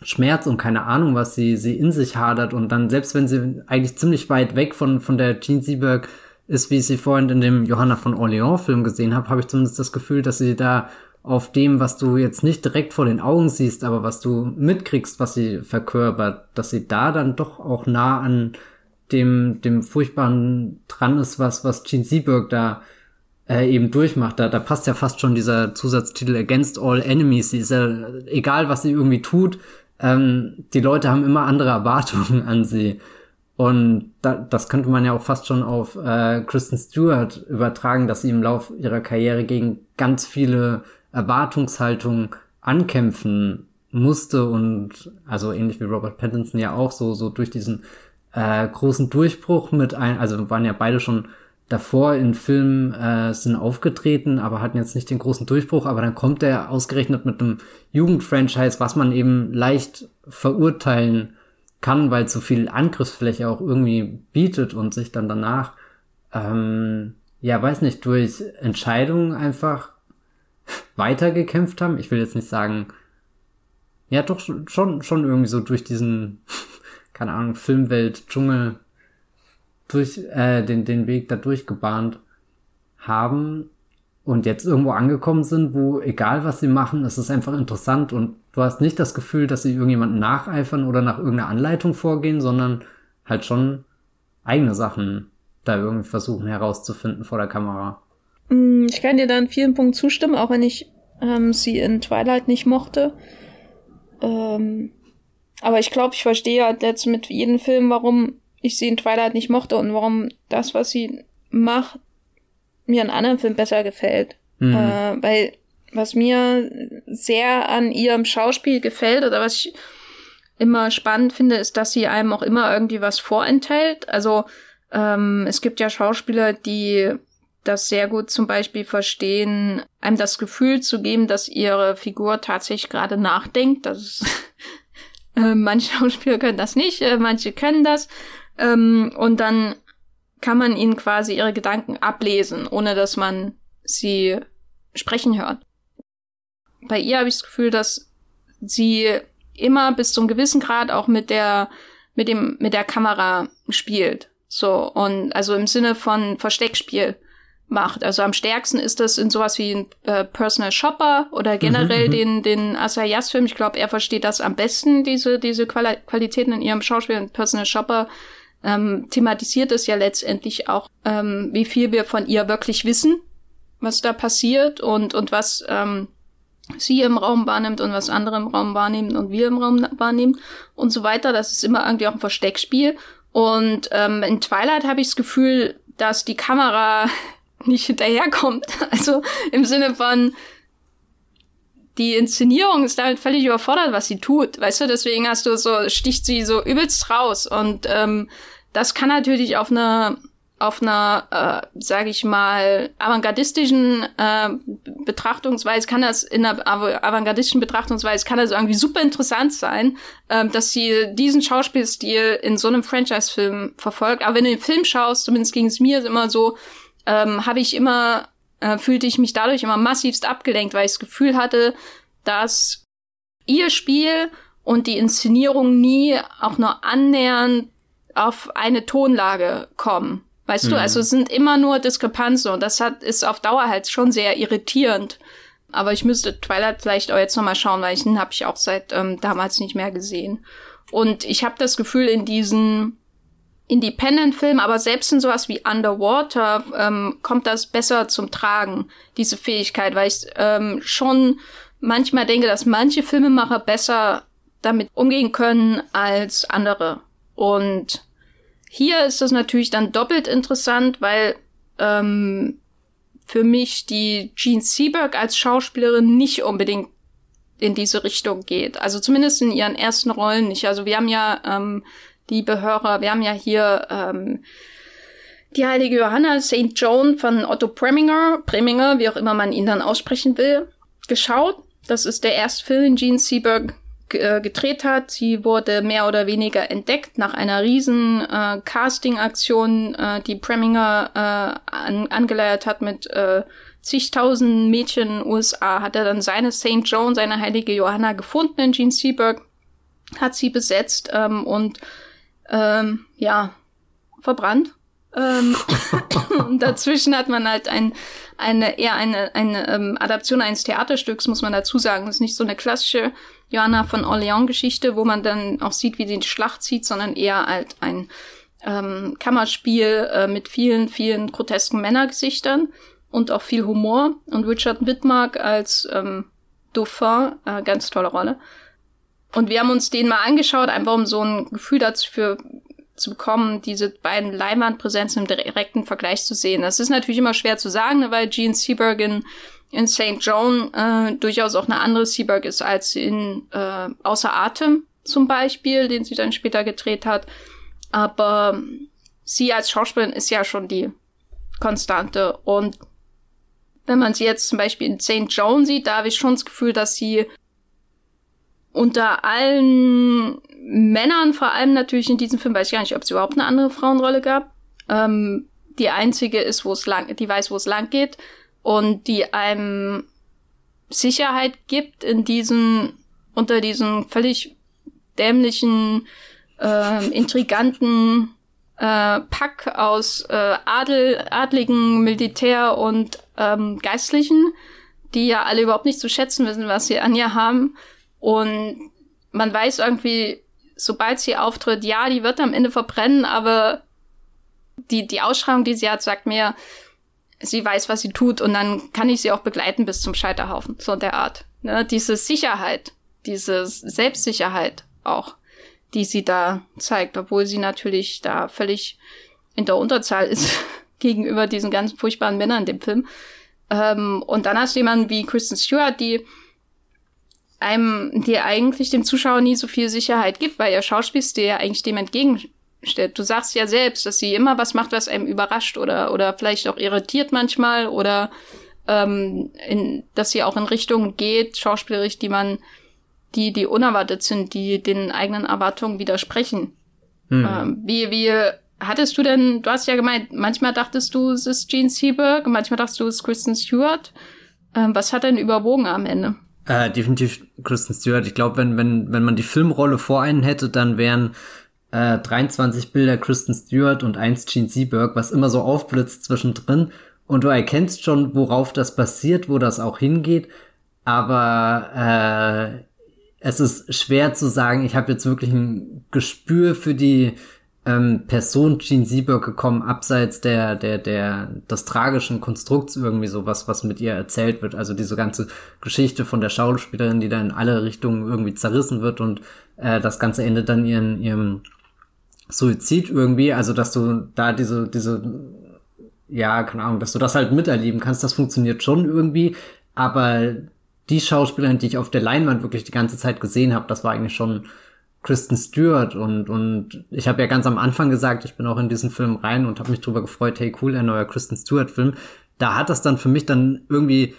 Schmerz und keine Ahnung, was sie, sie in sich hadert. Und dann, selbst wenn sie eigentlich ziemlich weit weg von, von der Gene Seberg ist, wie ich sie vorhin in dem Johanna von Orleans-Film gesehen habe, habe ich zumindest das Gefühl, dass sie da auf dem, was du jetzt nicht direkt vor den Augen siehst, aber was du mitkriegst, was sie verkörpert, dass sie da dann doch auch nah an dem, dem Furchtbaren dran ist, was, was Gene Seberg da äh, eben durchmacht. Da, da passt ja fast schon dieser Zusatztitel Against All Enemies. Sie ist ja, egal was sie irgendwie tut, ähm, die Leute haben immer andere Erwartungen an sie. Und da, das könnte man ja auch fast schon auf äh, Kristen Stewart übertragen, dass sie im Lauf ihrer Karriere gegen ganz viele Erwartungshaltungen ankämpfen musste und also ähnlich wie Robert Pattinson ja auch so so durch diesen äh, großen Durchbruch mit ein, also waren ja beide schon davor in Filmen äh, sind aufgetreten, aber hatten jetzt nicht den großen Durchbruch, aber dann kommt er ausgerechnet mit einem Jugendfranchise, was man eben leicht verurteilen kann, weil zu viel Angriffsfläche auch irgendwie bietet und sich dann danach, ähm, ja, weiß nicht, durch Entscheidungen einfach weitergekämpft haben. Ich will jetzt nicht sagen, ja, doch schon, schon irgendwie so durch diesen, keine Ahnung, Filmwelt, Dschungel, durch äh, den, den Weg da durchgebahnt haben und jetzt irgendwo angekommen sind, wo egal was sie machen, es ist einfach interessant und du hast nicht das Gefühl, dass sie irgendjemanden nacheifern oder nach irgendeiner Anleitung vorgehen, sondern halt schon eigene Sachen da irgendwie versuchen herauszufinden vor der Kamera. Mm, Ich kann dir da in vielen Punkten zustimmen, auch wenn ich ähm, sie in Twilight nicht mochte. Ähm, aber ich glaube, ich verstehe halt jetzt mit jedem Film, warum ich sie in Twilight nicht mochte und warum das, was sie macht, mir in anderen Filmen besser gefällt. Mhm. Äh, weil was mir sehr an ihrem Schauspiel gefällt oder was ich immer spannend finde, ist, dass sie einem auch immer irgendwie was vorenthält. Also ähm, es gibt ja Schauspieler, die das sehr gut zum Beispiel verstehen, einem das Gefühl zu geben, dass ihre Figur tatsächlich gerade nachdenkt. Das ist, äh, manche Schauspieler können das nicht, äh, manche können das. Ähm, und dann kann man ihnen quasi ihre Gedanken ablesen, ohne dass man sie sprechen hört. Bei ihr habe ich das Gefühl, dass sie immer bis zum gewissen Grad auch mit der mit dem mit der Kamera spielt. So und also im Sinne von Versteckspiel macht. Also am stärksten ist das in sowas wie ein äh, Personal Shopper oder generell mhm, mhm. den den Asayas Film. Ich glaube, er versteht das am besten diese diese Quali Qualitäten in ihrem Schauspiel. Und Personal Shopper ähm, thematisiert es ja letztendlich auch, ähm, wie viel wir von ihr wirklich wissen, was da passiert und und was ähm, sie im Raum wahrnimmt und was andere im Raum wahrnehmen und wir im Raum wahrnehmen und so weiter. Das ist immer irgendwie auch ein Versteckspiel. Und ähm, in Twilight habe ich das Gefühl, dass die Kamera nicht hinterherkommt. Also im Sinne von, die Inszenierung ist damit völlig überfordert, was sie tut. Weißt du, deswegen hast du so, sticht sie so übelst raus. Und ähm, das kann natürlich auf einer auf einer, äh, sage ich mal, avantgardistischen äh, Betrachtungsweise kann das in einer avantgardistischen Betrachtungsweise kann das irgendwie super interessant sein, äh, dass sie diesen Schauspielstil in so einem Franchise-Film verfolgt. Aber wenn du den Film schaust, zumindest ging es mir immer so, ähm, habe ich immer äh, fühlte ich mich dadurch immer massivst abgelenkt, weil ich das Gefühl hatte, dass ihr Spiel und die Inszenierung nie auch nur annähernd auf eine Tonlage kommen. Weißt mhm. du, also es sind immer nur Diskrepanzen und das hat, ist auf Dauer halt schon sehr irritierend. Aber ich müsste Twilight vielleicht auch jetzt nochmal schauen, weil ich den habe ich auch seit ähm, damals nicht mehr gesehen. Und ich habe das Gefühl, in diesen Independent-Filmen, aber selbst in sowas wie Underwater ähm, kommt das besser zum Tragen, diese Fähigkeit, weil ich ähm, schon manchmal denke, dass manche Filmemacher besser damit umgehen können als andere. Und hier ist das natürlich dann doppelt interessant, weil ähm, für mich die Jean Seberg als Schauspielerin nicht unbedingt in diese Richtung geht. Also zumindest in ihren ersten Rollen nicht. Also wir haben ja, ähm, liebe Hörer, wir haben ja hier ähm, die heilige Johanna St. Joan von Otto Preminger, Preminger, wie auch immer man ihn dann aussprechen will, geschaut. Das ist der erste Film, den Gene Seberg äh, gedreht hat. Sie wurde mehr oder weniger entdeckt nach einer riesen äh, Casting-Aktion, äh, die Preminger äh, an, angeleiert hat mit äh, zigtausend Mädchen in den USA. Hat er dann seine St. Joan, seine heilige Johanna gefunden in Gene Seberg, hat sie besetzt ähm, und ähm, ja, verbrannt. Ähm, und dazwischen hat man halt ein, eine eher eine, eine ähm, Adaption eines Theaterstücks, muss man dazu sagen. Das ist nicht so eine klassische Johanna von Orléans-Geschichte, wo man dann auch sieht, wie sie die Schlacht zieht, sondern eher halt ein ähm, Kammerspiel äh, mit vielen, vielen grotesken Männergesichtern und auch viel Humor. Und Richard Wittmark als ähm, Dauphin, äh, ganz tolle Rolle. Und wir haben uns den mal angeschaut, einfach um so ein Gefühl dafür zu bekommen, diese beiden Leinwandpräsenzen im direkten Vergleich zu sehen. Das ist natürlich immer schwer zu sagen, ne, weil Gene Seberg in in St. John äh, durchaus auch eine andere Seaberg ist als in äh, Außer Atem zum Beispiel, den sie dann später gedreht hat. Aber sie als Schauspielerin ist ja schon die Konstante. Und wenn man sie jetzt zum Beispiel in St. John sieht, da habe ich schon das Gefühl, dass sie unter allen Männern, vor allem natürlich in diesem Film, weiß ich gar nicht, ob es überhaupt eine andere Frauenrolle gab. Ähm, die einzige ist, wo es lang, die weiß, wo es lang geht und die einem Sicherheit gibt in diesen, unter diesen völlig dämlichen, äh, intriganten äh, Pack aus äh, Adel, adligen Militär und ähm, Geistlichen, die ja alle überhaupt nicht zu schätzen wissen, was sie an ihr haben. Und man weiß irgendwie, sobald sie auftritt, ja, die wird am Ende verbrennen, aber die, die Ausschreibung, die sie hat, sagt mir, sie weiß, was sie tut und dann kann ich sie auch begleiten bis zum Scheiterhaufen, so der Art. Ne? Diese Sicherheit, diese Selbstsicherheit auch, die sie da zeigt, obwohl sie natürlich da völlig in der Unterzahl ist gegenüber diesen ganzen furchtbaren Männern in dem Film. Ähm, und dann hast du jemanden wie Kristen Stewart, die einem, die eigentlich dem Zuschauer nie so viel Sicherheit gibt, weil ihr Schauspielstil ja eigentlich dem entgegen stellt. Du sagst ja selbst, dass sie immer was macht, was einem überrascht oder, oder vielleicht auch irritiert manchmal oder ähm, in, dass sie auch in Richtungen geht, schauspielerisch, die man, die, die unerwartet sind, die den eigenen Erwartungen widersprechen. Hm. Ähm, wie, wie hattest du denn, du hast ja gemeint, manchmal dachtest du, es ist Gene Seberg, manchmal dachtest du, es ist Kristen Stewart. Ähm, was hat denn überwogen am Ende? Äh, definitiv Kristen Stewart. Ich glaube, wenn, wenn, wenn man die Filmrolle vor einen hätte, dann wären äh, 23 Bilder Kristen Stewart und eins Gene Seberg, was immer so aufblitzt zwischendrin. Und du erkennst schon, worauf das basiert, wo das auch hingeht. Aber äh, es ist schwer zu sagen, ich habe jetzt wirklich ein Gespür für die ähm, Person Gene Sieberg gekommen, abseits der, der, der, des tragischen Konstrukts irgendwie sowas, was mit ihr erzählt wird. Also diese ganze Geschichte von der Schauspielerin, die da in alle Richtungen irgendwie zerrissen wird und äh, das Ganze endet dann ihren, ihrem Suizid irgendwie. Also, dass du da diese, diese, ja, keine Ahnung, dass du das halt miterleben kannst, das funktioniert schon irgendwie. Aber die Schauspielerin, die ich auf der Leinwand wirklich die ganze Zeit gesehen habe, das war eigentlich schon Kristen Stewart und und ich habe ja ganz am Anfang gesagt, ich bin auch in diesen Film rein und habe mich drüber gefreut, hey cool, ein neuer Kristen Stewart Film. Da hat das dann für mich dann irgendwie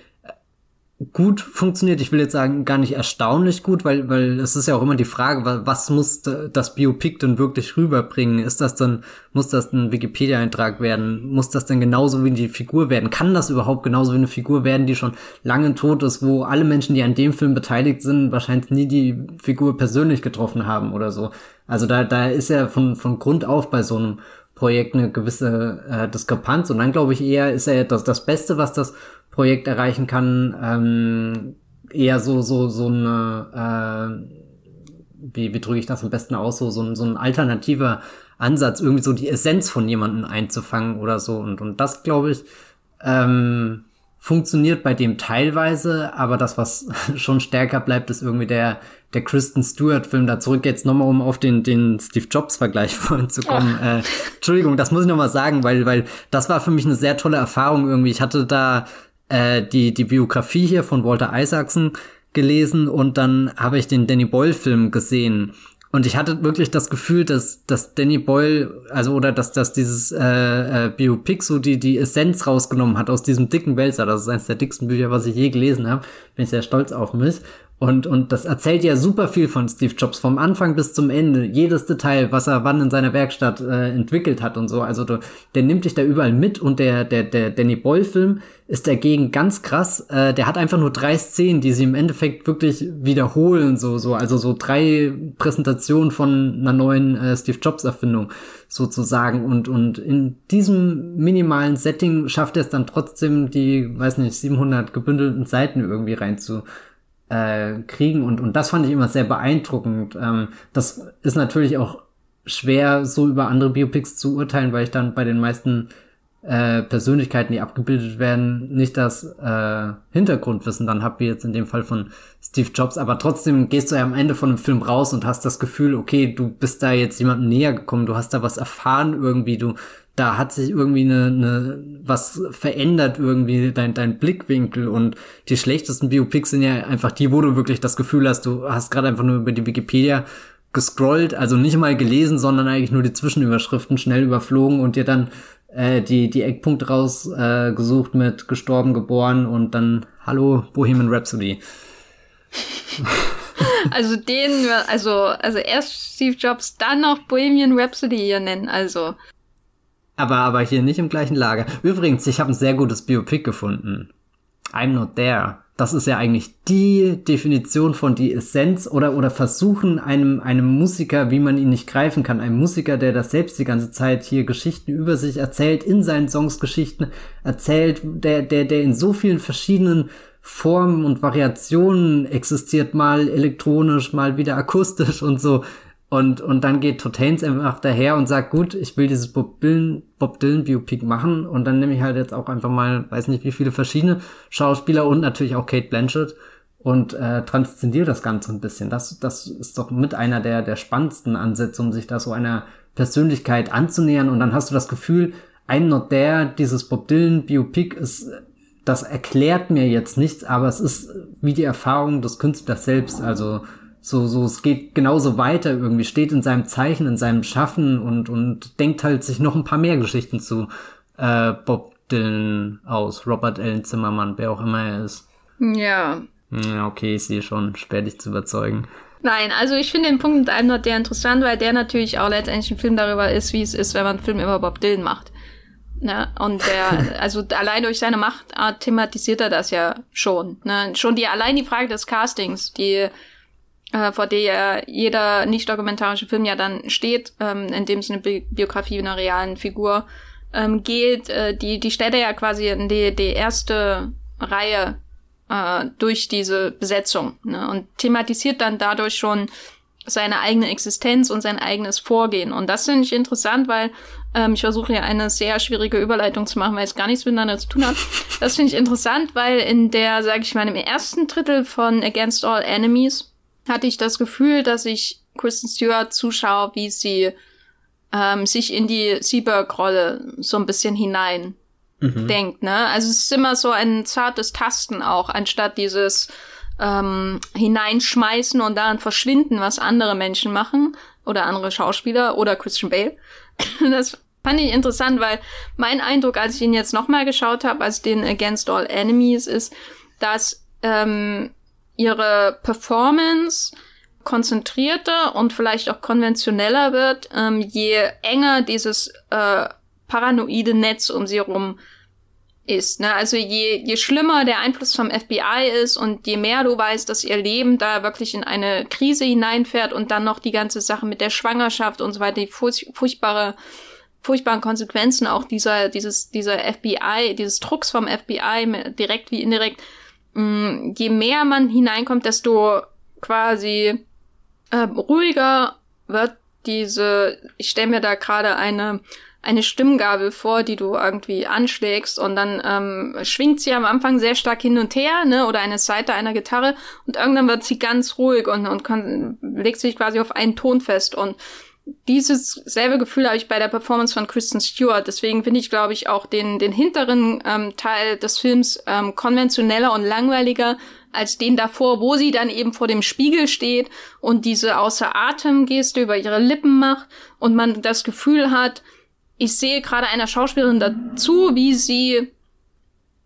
gut funktioniert. Ich will jetzt sagen, gar nicht erstaunlich gut, weil, weil es ist ja auch immer die Frage, was muss das Biopic denn wirklich rüberbringen? Ist das dann, muss das ein Wikipedia-Eintrag werden? Muss das denn genauso wie die Figur werden? Kann das überhaupt genauso wie eine Figur werden, die schon lange tot ist, wo alle Menschen, die an dem Film beteiligt sind, wahrscheinlich nie die Figur persönlich getroffen haben oder so? Also da, da ist ja von, von Grund auf bei so einem Projekt eine gewisse äh, Diskrepanz und dann glaube ich eher ist er das, das Beste, was das Projekt erreichen kann, ähm, eher so, so, so eine, äh, wie, wie drücke ich das am besten aus, so, so, so ein alternativer Ansatz, irgendwie so die Essenz von jemandem einzufangen oder so. Und, und das, glaube ich, ähm, funktioniert bei dem teilweise, aber das, was schon stärker bleibt, ist irgendwie der, der Kristen Stewart-Film. Da zurück jetzt nochmal, um auf den, den Steve Jobs-Vergleich vorhin zu kommen. Äh, Entschuldigung, das muss ich nochmal sagen, weil, weil das war für mich eine sehr tolle Erfahrung irgendwie. Ich hatte da äh, die, die Biografie hier von Walter Isaacson gelesen und dann habe ich den Danny Boyle-Film gesehen. Und ich hatte wirklich das Gefühl, dass, dass Danny Boyle, also oder dass, dass dieses äh, äh, Biopic so die, die Essenz rausgenommen hat aus diesem dicken Wälzer. Das ist eines der dicksten Bücher, was ich je gelesen habe. Bin ich sehr stolz auf mich. Und, und das erzählt ja super viel von Steve Jobs, vom Anfang bis zum Ende. Jedes Detail, was er wann in seiner Werkstatt äh, entwickelt hat und so. Also der, der nimmt dich da überall mit und der, der, der Danny Boyle-Film ist dagegen ganz krass. Äh, der hat einfach nur drei Szenen, die sie im Endeffekt wirklich wiederholen, so, so, also so drei Präsentationen von einer neuen äh, Steve Jobs-Erfindung sozusagen. Und, und in diesem minimalen Setting schafft er es dann trotzdem, die, weiß nicht, 700 gebündelten Seiten irgendwie reinzu äh, kriegen und, und das fand ich immer sehr beeindruckend. Ähm, das ist natürlich auch schwer, so über andere Biopics zu urteilen, weil ich dann bei den meisten äh, Persönlichkeiten, die abgebildet werden, nicht das äh, Hintergrundwissen dann habe, wie jetzt in dem Fall von Steve Jobs. Aber trotzdem gehst du ja am Ende von einem Film raus und hast das Gefühl, okay, du bist da jetzt jemandem näher gekommen, du hast da was erfahren irgendwie, du da hat sich irgendwie eine, eine was verändert irgendwie dein dein Blickwinkel und die schlechtesten Biopics sind ja einfach die, wo du wirklich das Gefühl hast, du hast gerade einfach nur über die Wikipedia gescrollt, also nicht mal gelesen, sondern eigentlich nur die Zwischenüberschriften schnell überflogen und dir dann äh, die die Eckpunkte rausgesucht äh, mit gestorben, geboren und dann Hallo Bohemian Rhapsody. also den, also also erst Steve Jobs, dann noch Bohemian Rhapsody hier nennen, also aber, aber hier nicht im gleichen Lager. Übrigens, ich habe ein sehr gutes Biopic gefunden. I'm not there. Das ist ja eigentlich die Definition von die Essenz oder, oder versuchen einem, einem Musiker, wie man ihn nicht greifen kann. Ein Musiker, der das selbst die ganze Zeit hier Geschichten über sich erzählt, in seinen Songs Geschichten erzählt, der, der, der in so vielen verschiedenen Formen und Variationen existiert, mal elektronisch, mal wieder akustisch und so. Und, und dann geht Todd Haynes einfach daher und sagt, gut, ich will dieses Bob Dylan, Bob Dylan Biopic machen. Und dann nehme ich halt jetzt auch einfach mal, weiß nicht wie viele verschiedene Schauspieler und natürlich auch Kate Blanchett und äh, transzendiere das Ganze ein bisschen. Das, das ist doch mit einer der, der spannendsten Ansätze, um sich da so einer Persönlichkeit anzunähern. Und dann hast du das Gefühl, I'm not there, dieses Bob Dylan Biopic ist, das erklärt mir jetzt nichts, aber es ist wie die Erfahrung des Künstlers selbst, also so, so, es geht genauso weiter irgendwie, steht in seinem Zeichen, in seinem Schaffen und, und denkt halt sich noch ein paar mehr Geschichten zu äh, Bob Dylan aus, Robert Allen Zimmermann, wer auch immer er ist. Ja. Ja, okay, ich sehe schon, schwer dich zu überzeugen. Nein, also ich finde den Punkt mit einem noch der interessant, weil der natürlich auch letztendlich ein Film darüber ist, wie es ist, wenn man einen Film über Bob Dylan macht. Ne? Und der, also allein durch seine Machtart thematisiert er das ja schon. Ne? Schon die allein die Frage des Castings, die äh, vor der jeder nicht-dokumentarische Film ja dann steht, ähm, in dem es eine Bi Biografie einer realen Figur ähm, geht, äh, die, die stellt er ja quasi in die, die erste Reihe äh, durch diese Besetzung ne? und thematisiert dann dadurch schon seine eigene Existenz und sein eigenes Vorgehen. Und das finde ich interessant, weil ähm, ich versuche hier eine sehr schwierige Überleitung zu machen, weil es gar nichts miteinander zu tun hat. Das finde ich interessant, weil in der, sage ich mal, im ersten Drittel von Against All Enemies hatte ich das Gefühl, dass ich Kristen Stewart zuschaue, wie sie ähm, sich in die Seaberg-Rolle so ein bisschen hinein mhm. denkt. Ne? Also es ist immer so ein zartes Tasten auch, anstatt dieses ähm, Hineinschmeißen und daran verschwinden, was andere Menschen machen oder andere Schauspieler oder Christian Bale. das fand ich interessant, weil mein Eindruck, als ich ihn jetzt nochmal geschaut habe, als den Against All Enemies, ist, dass ähm, ihre Performance konzentrierter und vielleicht auch konventioneller wird, ähm, je enger dieses äh, paranoide Netz um sie herum ist. Ne? Also je, je schlimmer der Einfluss vom FBI ist und je mehr du weißt, dass ihr Leben da wirklich in eine Krise hineinfährt und dann noch die ganze Sache mit der Schwangerschaft und so weiter, die furchtbare, furchtbaren Konsequenzen auch dieser, dieses, dieser FBI, dieses Drucks vom FBI, direkt wie indirekt, mh, je mehr man hineinkommt, desto quasi äh, ruhiger wird diese, ich stelle mir da gerade eine eine Stimmgabel vor, die du irgendwie anschlägst und dann ähm, schwingt sie am Anfang sehr stark hin und her, ne, oder eine Seite einer Gitarre und irgendwann wird sie ganz ruhig und, und kann, legt sich quasi auf einen Ton fest und dieses selbe Gefühl habe ich bei der Performance von Kristen Stewart. Deswegen finde ich, glaube ich, auch den, den hinteren ähm, Teil des Films ähm, konventioneller und langweiliger als den davor, wo sie dann eben vor dem Spiegel steht und diese außer Atem Geste über ihre Lippen macht und man das Gefühl hat, ich sehe gerade einer Schauspielerin dazu, wie sie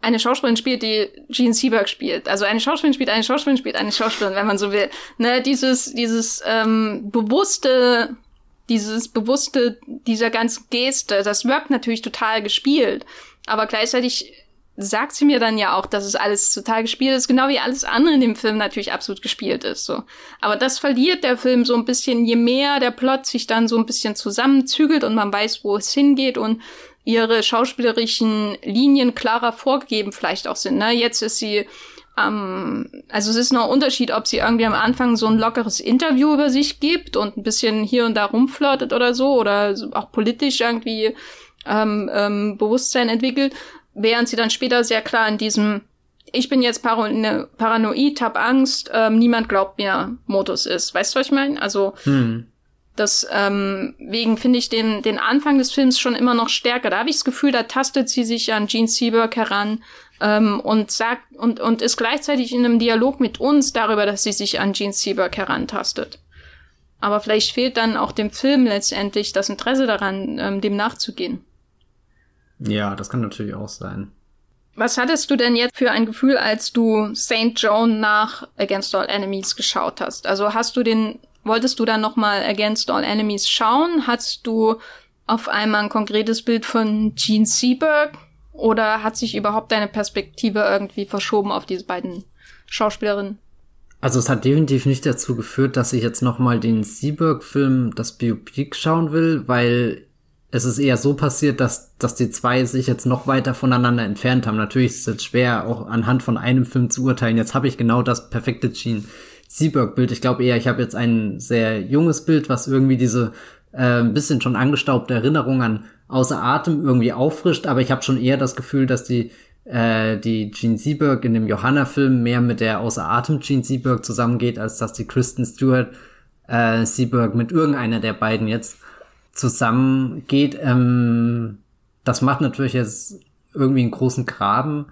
eine Schauspielerin spielt, die Gene Seberg spielt. Also eine Schauspielerin spielt, eine Schauspielerin spielt, eine Schauspielerin, wenn man so will. Ne, dieses, dieses ähm, bewusste, dieses bewusste, dieser ganzen Geste, das wirkt natürlich total gespielt. Aber gleichzeitig sagt sie mir dann ja auch, dass es alles total gespielt ist, genau wie alles andere in dem Film natürlich absolut gespielt ist, so. Aber das verliert der Film so ein bisschen, je mehr der Plot sich dann so ein bisschen zusammenzügelt und man weiß, wo es hingeht und ihre schauspielerischen Linien klarer vorgegeben vielleicht auch sind, ne? Jetzt ist sie, ähm, also es ist noch ein Unterschied, ob sie irgendwie am Anfang so ein lockeres Interview über sich gibt und ein bisschen hier und da rumflirtet oder so oder auch politisch irgendwie ähm, ähm, Bewusstsein entwickelt während sie dann später sehr klar in diesem ich bin jetzt parano paranoid, hab Angst, ähm, niemand glaubt mir Modus ist. Weißt du, was ich meine? Also hm. das ähm, wegen finde ich den den Anfang des Films schon immer noch stärker. Da habe ich das Gefühl, da tastet sie sich an Gene Seberg heran ähm, und sagt und und ist gleichzeitig in einem Dialog mit uns darüber, dass sie sich an Gene Seberg herantastet. Aber vielleicht fehlt dann auch dem Film letztendlich das Interesse daran, ähm, dem nachzugehen. Ja, das kann natürlich auch sein. Was hattest du denn jetzt für ein Gefühl, als du St. Joan nach Against All Enemies geschaut hast? Also hast du den, wolltest du dann nochmal Against All Enemies schauen? Hast du auf einmal ein konkretes Bild von Gene Seberg? Oder hat sich überhaupt deine Perspektive irgendwie verschoben auf diese beiden Schauspielerinnen? Also es hat definitiv nicht dazu geführt, dass ich jetzt nochmal den Seberg-Film, das Biopic schauen will, weil es ist eher so passiert, dass, dass die zwei sich jetzt noch weiter voneinander entfernt haben. Natürlich ist es jetzt schwer, auch anhand von einem Film zu urteilen. Jetzt habe ich genau das perfekte Gene Seberg-Bild. Ich glaube eher, ich habe jetzt ein sehr junges Bild, was irgendwie diese äh, ein bisschen schon angestaubte Erinnerung an außer Atem irgendwie auffrischt, aber ich habe schon eher das Gefühl, dass die äh, die Gene Seberg in dem Johanna-Film mehr mit der außer Atem Gene Seberg zusammengeht, als dass die Kristen Stewart äh, Seberg mit irgendeiner der beiden jetzt zusammengeht. Ähm, das macht natürlich jetzt irgendwie einen großen Graben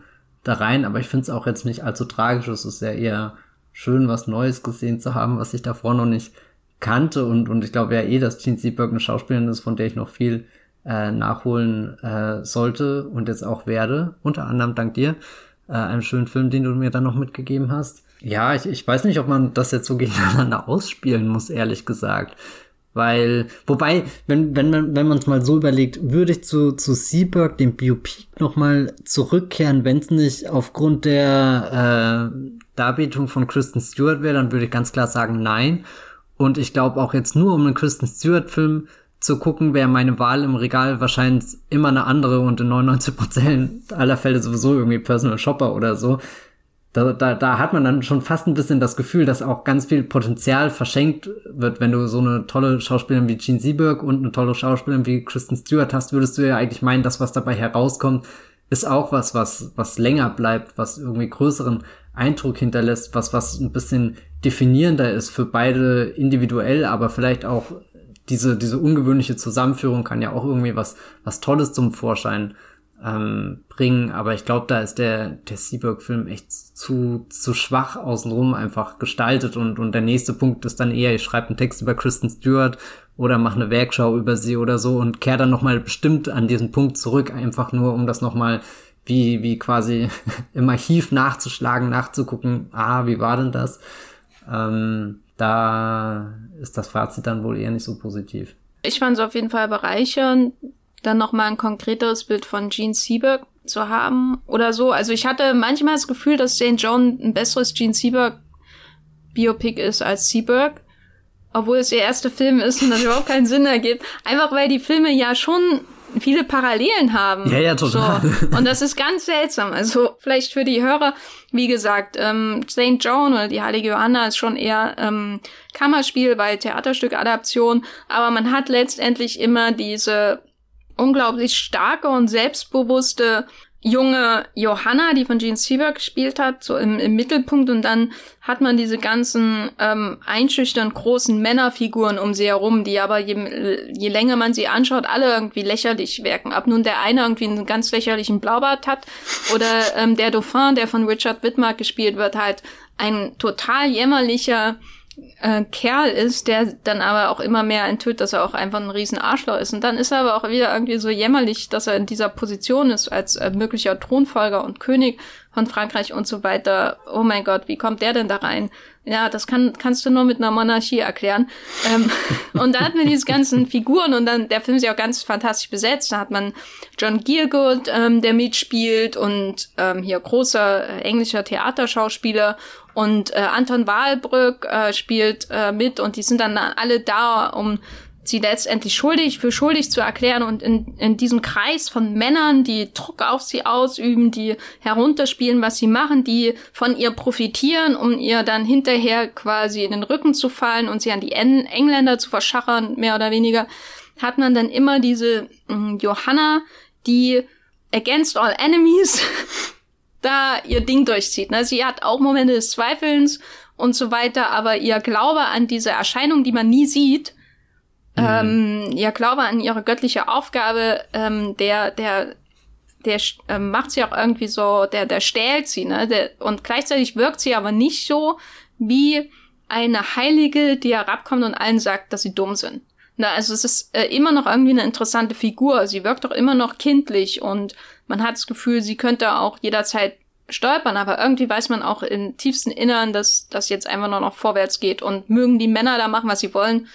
da rein, aber ich finde es auch jetzt nicht allzu tragisch. Es ist ja eher schön, was Neues gesehen zu haben, was ich davor noch nicht kannte. Und, und ich glaube ja eh, dass Gene Seberg eine Schauspielerin ist, von der ich noch viel äh, nachholen äh, sollte und jetzt auch werde. Unter anderem dank dir. Äh, einem schönen Film, den du mir dann noch mitgegeben hast. Ja, ich, ich weiß nicht, ob man das jetzt so gegeneinander ausspielen muss, ehrlich gesagt Weil, wobei, wenn, wenn man, wenn man es mal so überlegt, würde ich zu, zu Seaberg, dem Biopic, nochmal zurückkehren, wenn es nicht aufgrund der äh, Darbietung von Kristen Stewart wäre, dann würde ich ganz klar sagen, nein. Und ich glaube auch jetzt nur um einen Kristen Stewart-Film zu gucken, wäre meine Wahl im Regal wahrscheinlich immer eine andere und in 99% aller Fälle sowieso irgendwie Personal Shopper oder so. Da, da, da hat man dann schon fast ein bisschen das Gefühl, dass auch ganz viel Potenzial verschenkt wird, wenn du so eine tolle Schauspielerin wie Gene Sieberg und eine tolle Schauspielerin wie Kristen Stewart hast, würdest du ja eigentlich meinen, dass was dabei herauskommt, ist auch was, was, was länger bleibt, was irgendwie größeren Eindruck hinterlässt, was, was ein bisschen definierender ist für beide individuell, aber vielleicht auch diese, diese ungewöhnliche Zusammenführung kann ja auch irgendwie was, was Tolles zum Vorschein ähm, bringen. Aber ich glaube, da ist der, der Seaberg-Film echt zu, zu schwach außenrum einfach gestaltet. Und, und der nächste Punkt ist dann eher, ich schreibe einen Text über Kristen Stewart oder mache eine Werkschau über sie oder so und kehre dann nochmal bestimmt an diesen Punkt zurück, einfach nur, um das nochmal wie, wie quasi im Archiv nachzuschlagen, nachzugucken, ah, wie war denn das? Ähm, da ist das Fazit dann wohl eher nicht so positiv. Ich fand es auf jeden Fall bereichernd, dann nochmal ein konkreteres Bild von Gene Seberg zu haben oder so. Also ich hatte manchmal das Gefühl, dass St. John ein besseres Gene Seberg Biopic ist als Seberg. Obwohl es ihr erster Film ist und das überhaupt keinen Sinn ergibt. Einfach weil die Filme ja schon viele Parallelen haben. Ja, ja, total. So. Und das ist ganz seltsam. Also vielleicht für die Hörer, wie gesagt, ähm, St. John oder die Heilige Johanna ist schon eher ähm, Kammerspiel bei Theaterstück-Adaption, aber man hat letztendlich immer diese unglaublich starke und selbstbewusste junge Johanna, die von Gene Sieber gespielt hat, so im, im Mittelpunkt und dann hat man diese ganzen ähm, einschüchtern großen Männerfiguren um sie herum, die aber je, je länger man sie anschaut, alle irgendwie lächerlich wirken. Ab nun der eine irgendwie einen ganz lächerlichen Blaubart hat oder ähm, der Dauphin, der von Richard Widmark gespielt wird, halt ein total jämmerlicher äh, Kerl ist, der dann aber auch immer mehr enthüllt, dass er auch einfach ein riesen Arschloch ist. Und dann ist er aber auch wieder irgendwie so jämmerlich, dass er in dieser Position ist als äh, möglicher Thronfolger und König von Frankreich und so weiter. Oh mein Gott, wie kommt der denn da rein? Ja, das kann, kannst du nur mit einer Monarchie erklären. ähm, und da hat man diese ganzen Figuren und dann, der Film ist ja auch ganz fantastisch besetzt. Da hat man John Gielgud, ähm, der mitspielt und ähm, hier großer äh, englischer Theaterschauspieler und äh, Anton Wahlbrück äh, spielt äh, mit und die sind dann alle da, um sie letztendlich schuldig für schuldig zu erklären und in, in diesem Kreis von Männern, die Druck auf sie ausüben, die herunterspielen, was sie machen, die von ihr profitieren, um ihr dann hinterher quasi in den Rücken zu fallen und sie an die en Engländer zu verschachern, mehr oder weniger, hat man dann immer diese äh, Johanna, die against all enemies da ihr Ding durchzieht. Ne? Sie hat auch Momente des Zweifelns und so weiter, aber ihr Glaube an diese Erscheinung, die man nie sieht, mhm. ähm, ihr Glaube an ihre göttliche Aufgabe, ähm, der, der, der äh, macht sie auch irgendwie so, der, der stählt sie, ne? Der, und gleichzeitig wirkt sie aber nicht so wie eine Heilige, die herabkommt und allen sagt, dass sie dumm sind. Na, also es ist äh, immer noch irgendwie eine interessante Figur. Sie wirkt doch immer noch kindlich und man hat das Gefühl, sie könnte auch jederzeit stolpern, aber irgendwie weiß man auch im tiefsten Innern, dass das jetzt einfach nur noch vorwärts geht und mögen die Männer da machen, was sie wollen.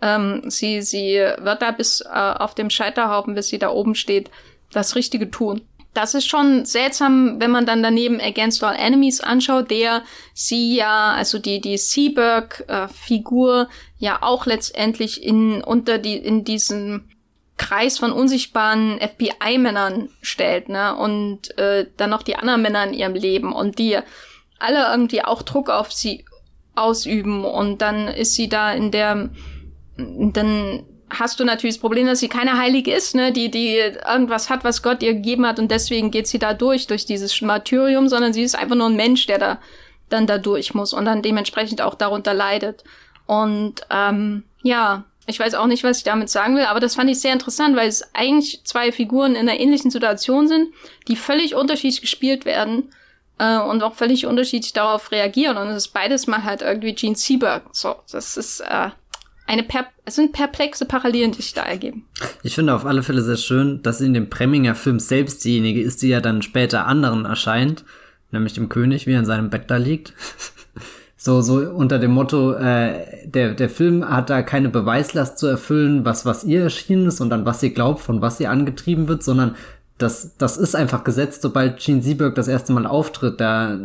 Ähm, sie, sie wird da bis äh, auf dem Scheiterhaufen, bis sie da oben steht, das Richtige tun. Das ist schon seltsam, wenn man dann daneben Against All Enemies anschaut, der sie ja, also die, die Seaberg-Figur äh, ja auch letztendlich in, unter die, in diesem Kreis von unsichtbaren FBI-Männern stellt, ne? Und äh, dann noch die anderen Männer in ihrem Leben und die alle irgendwie auch Druck auf sie ausüben und dann ist sie da in der dann hast du natürlich das Problem, dass sie keine Heilige ist, ne, die die irgendwas hat, was Gott ihr gegeben hat und deswegen geht sie da durch durch dieses Martyrium, sondern sie ist einfach nur ein Mensch, der da dann da durch muss und dann dementsprechend auch darunter leidet. Und ähm, ja, ich weiß auch nicht, was ich damit sagen will, aber das fand ich sehr interessant, weil es eigentlich zwei Figuren in einer ähnlichen Situation sind, die völlig unterschiedlich gespielt werden äh, und auch völlig unterschiedlich darauf reagieren. Und es ist beides mal halt irgendwie Gene Seberg. So, das ist äh, eine per es sind perplexe Parallelen, die sich da ergeben. Ich finde auf alle Fälle sehr schön, dass in dem Preminger Film selbst diejenige ist, die ja dann später anderen erscheint, nämlich dem König, wie er in seinem Bett da liegt. so, so unter dem Motto, äh, der, der Film hat da keine Beweislast zu erfüllen, was, was ihr erschienen ist und an was ihr glaubt, von was ihr angetrieben wird, sondern das, das ist einfach gesetzt, sobald Gene Sieberg das erste Mal auftritt, da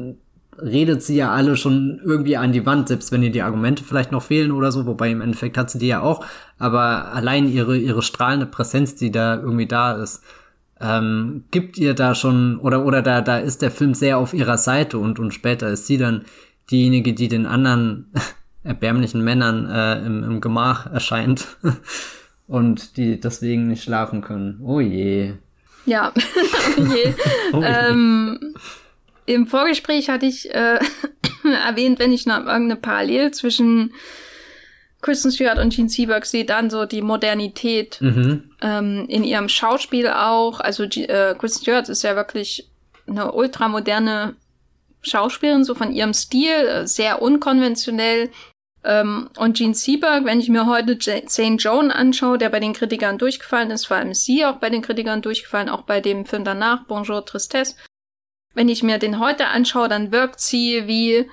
redet sie ja alle schon irgendwie an die Wand, selbst wenn ihr die Argumente vielleicht noch fehlen oder so, wobei im Endeffekt hat sie die ja auch, aber allein ihre, ihre strahlende Präsenz, die da irgendwie da ist, ähm, gibt ihr da schon, oder, oder da, da ist der Film sehr auf ihrer Seite und, und später ist sie dann diejenige, die den anderen erbärmlichen Männern äh, im, im Gemach erscheint und die deswegen nicht schlafen können. Oh je. Ja, oh je. oh je. Ähm, Im Vorgespräch hatte ich äh, erwähnt, wenn ich noch irgendeine Parallel zwischen Kristen Stewart und Gene Seberg sehe, dann so die Modernität mhm. ähm, in ihrem Schauspiel auch. Also äh, Kristen Stewart ist ja wirklich eine ultramoderne Schauspielerin, so von ihrem Stil, äh, sehr unkonventionell. Ähm, und Gene Seberg, wenn ich mir heute St. Joan anschaue, der bei den Kritikern durchgefallen ist, vor allem ist sie auch bei den Kritikern durchgefallen, auch bei dem Film danach, Bonjour Tristesse. Wenn ich mir den heute anschaue, dann wirkt sie wie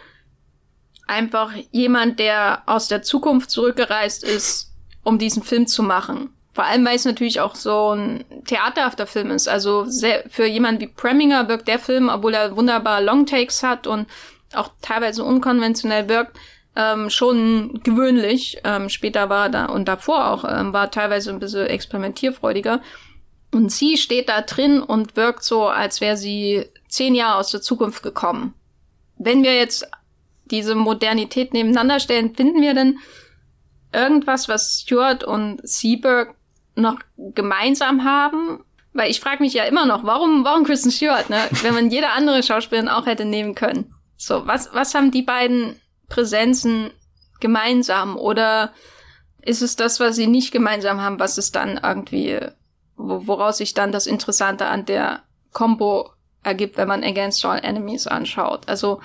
einfach jemand, der aus der Zukunft zurückgereist ist, um diesen Film zu machen. Vor allem, weil es natürlich auch so ein theaterhafter Film ist. Also sehr, für jemanden wie Preminger wirkt der Film, obwohl er wunderbar Longtakes hat und auch teilweise unkonventionell wirkt, ähm, schon gewöhnlich. Ähm, später war da und davor auch ähm, war teilweise ein bisschen experimentierfreudiger. Und sie steht da drin und wirkt so, als wäre sie zehn Jahre aus der Zukunft gekommen. Wenn wir jetzt diese Modernität nebeneinander stellen, finden wir denn irgendwas, was Stuart und Seberg noch gemeinsam haben? Weil ich frage mich ja immer noch, warum, warum Kristen Stewart, ne? Wenn man jede andere Schauspielerin auch hätte nehmen können. So, was, was haben die beiden Präsenzen gemeinsam? Oder ist es das, was sie nicht gemeinsam haben, was es dann irgendwie, woraus sich dann das Interessante an der Combo ergibt, wenn man Against All Enemies anschaut? Also,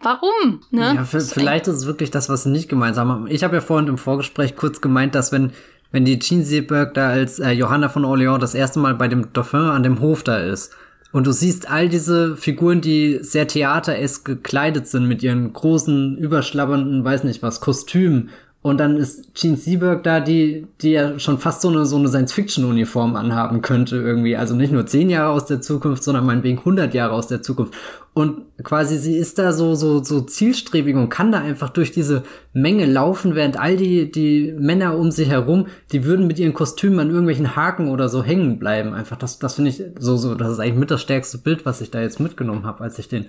warum? Ne? Ja, vielleicht ist es wirklich das, was sie nicht gemeinsam haben. Ich habe ja vorhin im Vorgespräch kurz gemeint, dass wenn wenn die Jean Seberg da als äh, Johanna von Orleans das erste Mal bei dem Dauphin an dem Hof da ist. Und du siehst all diese Figuren, die sehr theateresk gekleidet sind mit ihren großen, überschlabbernden, weiß nicht was, Kostümen und dann ist Gene Seberg da, die, die ja schon fast so eine, so eine Science-Fiction-Uniform anhaben könnte irgendwie. Also nicht nur zehn Jahre aus der Zukunft, sondern meinetwegen 100 Jahre aus der Zukunft. Und quasi sie ist da so, so, so zielstrebig und kann da einfach durch diese Menge laufen, während all die, die Männer um sie herum, die würden mit ihren Kostümen an irgendwelchen Haken oder so hängen bleiben. Einfach, das, das finde ich so, so, das ist eigentlich mit das stärkste Bild, was ich da jetzt mitgenommen habe, als ich den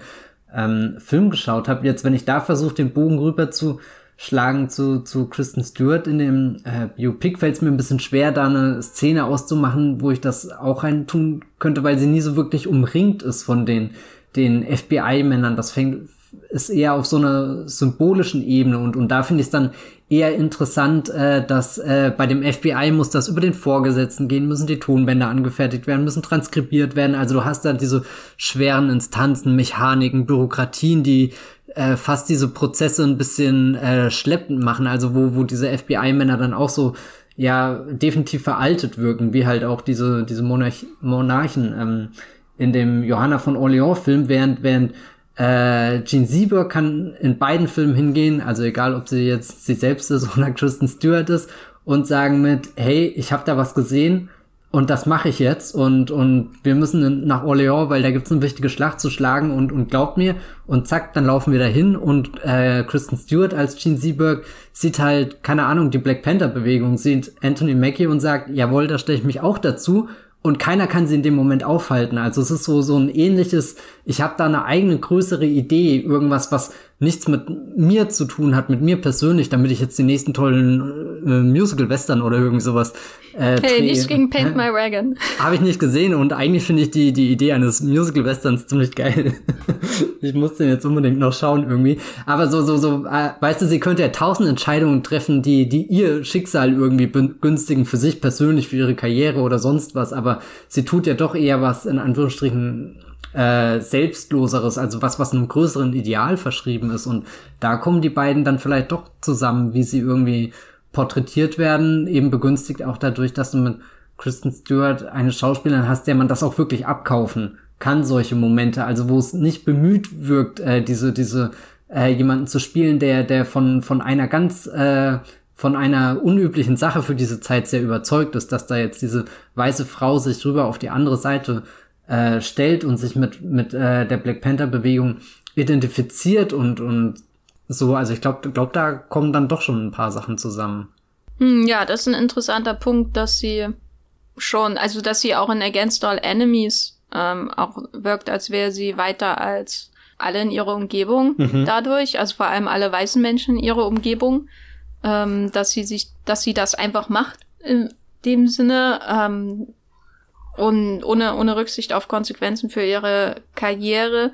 ähm, Film geschaut habe. Jetzt, wenn ich da versuche, den Bogen rüber zu schlagen zu, zu Kristen Stewart in dem äh, Biopic fällt es mir ein bisschen schwer, da eine Szene auszumachen, wo ich das auch rein tun könnte, weil sie nie so wirklich umringt ist von den, den FBI-Männern. Das fängt, ist eher auf so einer symbolischen Ebene und, und da finde ich es dann eher interessant, äh, dass äh, bei dem FBI muss das über den Vorgesetzten gehen, müssen die Tonbänder angefertigt werden, müssen transkribiert werden. Also du hast da diese schweren Instanzen, Mechaniken, Bürokratien, die äh, fast diese Prozesse ein bisschen äh, schleppend machen, also wo, wo diese FBI-Männer dann auch so ja definitiv veraltet wirken, wie halt auch diese, diese Monarch Monarchen ähm, in dem Johanna von Orleans-Film, während, während äh, Gene Sieber kann in beiden Filmen hingehen, also egal ob sie jetzt sie selbst ist oder Kristen Stewart ist, und sagen mit, hey, ich habe da was gesehen und das mache ich jetzt und, und wir müssen nach Orléans, weil da gibt's eine wichtige Schlacht zu schlagen und, und glaubt mir und zack, dann laufen wir dahin und äh, Kristen Stewart als Gene Seberg sieht halt, keine Ahnung, die Black Panther Bewegung, sieht Anthony Mackie und sagt, jawohl, da stelle ich mich auch dazu und keiner kann sie in dem Moment aufhalten. Also es ist so so ein ähnliches, ich habe da eine eigene größere Idee, irgendwas, was nichts mit mir zu tun hat, mit mir persönlich, damit ich jetzt die nächsten tollen äh, Musical-Western oder irgend sowas äh, Hey, nichts gegen Paint My Wagon. Habe ich nicht gesehen und eigentlich finde ich die, die Idee eines Musical-Westerns ziemlich geil. ich muss den jetzt unbedingt noch schauen irgendwie. Aber so, so, so, äh, weißt du, sie könnte ja tausend Entscheidungen treffen, die, die ihr Schicksal irgendwie begünstigen für sich persönlich, für ihre Karriere oder sonst was, aber sie tut ja doch eher was in Anführungsstrichen äh, selbstloseres, also was, was einem größeren Ideal verschrieben ist. Und da kommen die beiden dann vielleicht doch zusammen, wie sie irgendwie porträtiert werden, eben begünstigt auch dadurch, dass du mit Kristen Stewart eine Schauspielerin hast, der man das auch wirklich abkaufen kann, solche Momente, also wo es nicht bemüht wirkt, äh, diese, diese äh, jemanden zu spielen, der, der von, von einer ganz, äh, von einer unüblichen Sache für diese Zeit sehr überzeugt ist, dass da jetzt diese weiße Frau sich rüber auf die andere Seite äh, stellt und sich mit, mit äh, der Black Panther-Bewegung identifiziert und, und so. Also ich glaube, glaub, da kommen dann doch schon ein paar Sachen zusammen. Hm, ja, das ist ein interessanter Punkt, dass sie schon, also dass sie auch in Against All Enemies ähm, auch wirkt, als wäre sie weiter als alle in ihrer Umgebung mhm. dadurch, also vor allem alle weißen Menschen in ihrer Umgebung, ähm, dass sie sich, dass sie das einfach macht in dem Sinne ähm, und ohne ohne Rücksicht auf Konsequenzen für ihre Karriere.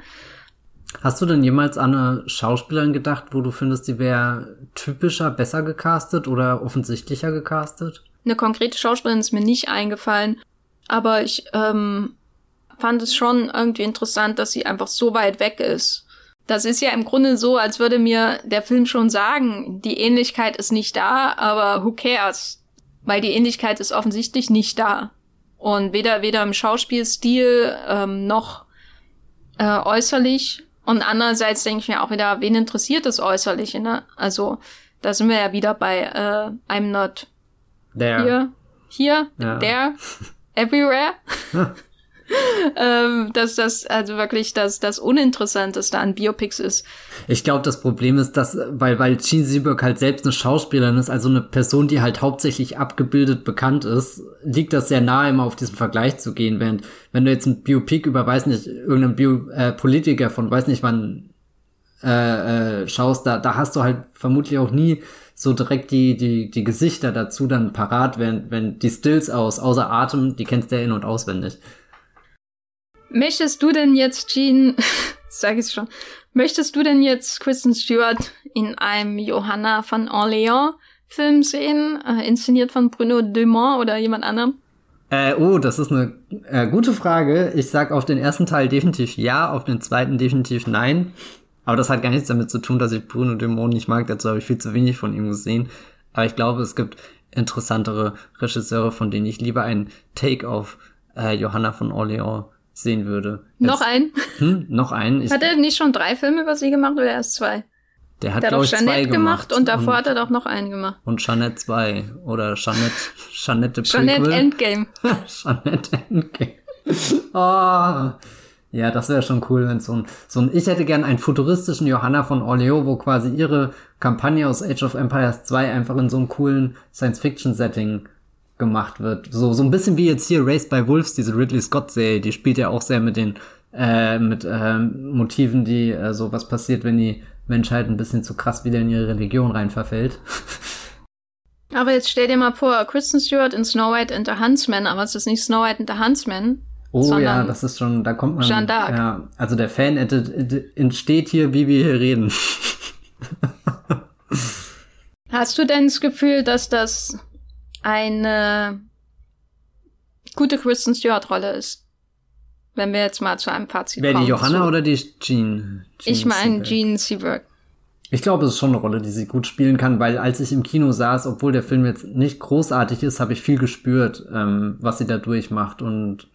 Hast du denn jemals an eine Schauspielerin gedacht, wo du findest, die wäre typischer, besser gecastet oder offensichtlicher gecastet? Eine konkrete Schauspielerin ist mir nicht eingefallen, aber ich ähm, fand es schon irgendwie interessant, dass sie einfach so weit weg ist. Das ist ja im Grunde so, als würde mir der Film schon sagen, die Ähnlichkeit ist nicht da, aber who cares? Weil die Ähnlichkeit ist offensichtlich nicht da. Und weder, weder im Schauspielstil ähm, noch äh, äußerlich. Und andererseits denke ich mir auch wieder, wen interessiert das Äußerliche, ne? Also, da sind wir ja wieder bei äh, I'm not there. Here, here, ja. there, everywhere. ähm, dass das also wirklich das, das Uninteressanteste an Biopics ist. Ich glaube, das Problem ist, dass, weil, weil Gene Sieberg halt selbst eine Schauspielerin ist, also eine Person, die halt hauptsächlich abgebildet bekannt ist, liegt das sehr nahe, immer auf diesen Vergleich zu gehen. Während, wenn du jetzt ein Biopic über, weiß nicht, irgendeinen Bio, äh, Politiker von, weiß nicht wann, äh, äh, schaust, da, da hast du halt vermutlich auch nie so direkt die, die, die Gesichter dazu dann parat, wenn, wenn die Stills aus, außer Atem, die kennst du ja in- und auswendig. Möchtest du denn jetzt, Jean, sag ich schon, möchtest du denn jetzt Kristen Stewart in einem Johanna von Orléans Film sehen, äh, inszeniert von Bruno Dumont oder jemand anderem? Äh, oh, das ist eine äh, gute Frage. Ich sag auf den ersten Teil definitiv ja, auf den zweiten definitiv nein. Aber das hat gar nichts damit zu tun, dass ich Bruno Dumont nicht mag. Dazu habe ich viel zu wenig von ihm gesehen. Aber ich glaube, es gibt interessantere Regisseure, von denen ich lieber einen Take auf äh, Johanna von Orléans sehen würde. Jetzt, noch einen? Hm, noch einen. Hat er nicht schon drei Filme über sie gemacht oder erst zwei? Der hat, der hat auch Jeanette gemacht, gemacht und davor und, hat er doch noch einen gemacht. Und Jeanette 2 oder Jeanette, Jeanette Jeanette Endgame. Jeanette Endgame. oh. Ja, das wäre schon cool, wenn so ein, so ein, ich hätte gern einen futuristischen Johanna von Orleo, wo quasi ihre Kampagne aus Age of Empires 2 einfach in so einem coolen Science-Fiction-Setting gemacht wird. So, so ein bisschen wie jetzt hier Race by Wolves, diese Ridley Scott-Serie, die spielt ja auch sehr mit den äh, mit äh, Motiven, die äh, so was passiert, wenn die Menschheit ein bisschen zu krass wieder in ihre Religion rein verfällt. Aber jetzt stell dir mal vor, Kristen Stewart in Snow White and the Huntsman, aber es ist nicht Snow White and the Huntsman. Oh ja, das ist schon, da kommt man. Jeanne d'Arc. Ja, also der Fan entsteht hier, wie wir hier reden. Hast du denn das Gefühl, dass das eine gute Kristen Stewart-Rolle ist. Wenn wir jetzt mal zu einem Fazit Wer kommen. die Johanna so. oder die Jean? Jean ich meine Jean Seberg. Ich glaube, es ist schon eine Rolle, die sie gut spielen kann, weil als ich im Kino saß, obwohl der Film jetzt nicht großartig ist, habe ich viel gespürt, ähm, was sie da durchmacht. Und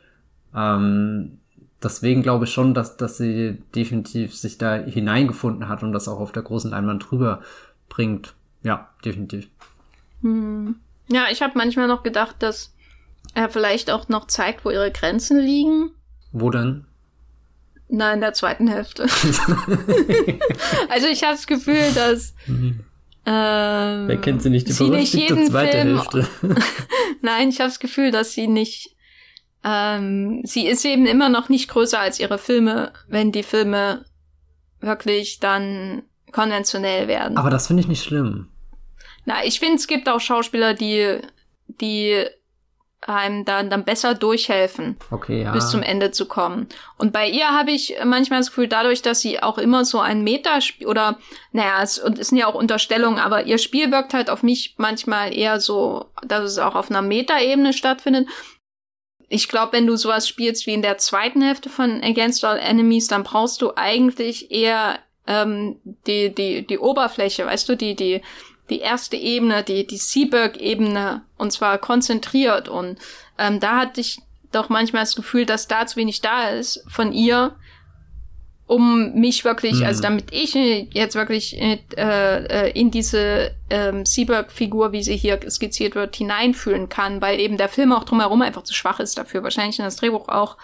ähm, deswegen glaube ich schon, dass, dass sie definitiv sich da hineingefunden hat und das auch auf der großen Leinwand drüber bringt. Ja, definitiv. Hm. Ja, ich habe manchmal noch gedacht, dass er vielleicht auch noch zeigt, wo ihre Grenzen liegen. Wo denn? Na, in der zweiten Hälfte. also ich habe das Gefühl, dass mhm. ähm, Wer kennt sie nicht, die sie nicht jeden zweite Film, Hälfte. Nein, ich habe das Gefühl, dass sie nicht ähm, sie ist eben immer noch nicht größer als ihre Filme, wenn die Filme wirklich dann konventionell werden. Aber das finde ich nicht schlimm. Na, ich finde, es gibt auch Schauspieler, die, die einem dann, dann besser durchhelfen, okay, ja. bis zum Ende zu kommen. Und bei ihr habe ich manchmal das Gefühl, dadurch, dass sie auch immer so ein Metaspiel oder, naja, es, es sind ja auch Unterstellungen, aber ihr Spiel wirkt halt auf mich manchmal eher so, dass es auch auf einer Metaebene stattfindet. Ich glaube, wenn du sowas spielst wie in der zweiten Hälfte von Against All Enemies, dann brauchst du eigentlich eher ähm, die, die, die Oberfläche, weißt du, die, die, die erste Ebene, die, die Seaberg-Ebene, und zwar konzentriert. Und ähm, da hatte ich doch manchmal das Gefühl, dass da zu wenig da ist von ihr. um mich wirklich, mhm. also damit ich jetzt wirklich äh, äh, in diese ähm, Seaberg-Figur, wie sie hier skizziert wird, hineinfühlen kann, weil eben der Film auch drumherum einfach zu schwach ist dafür. Wahrscheinlich in das Drehbuch auch,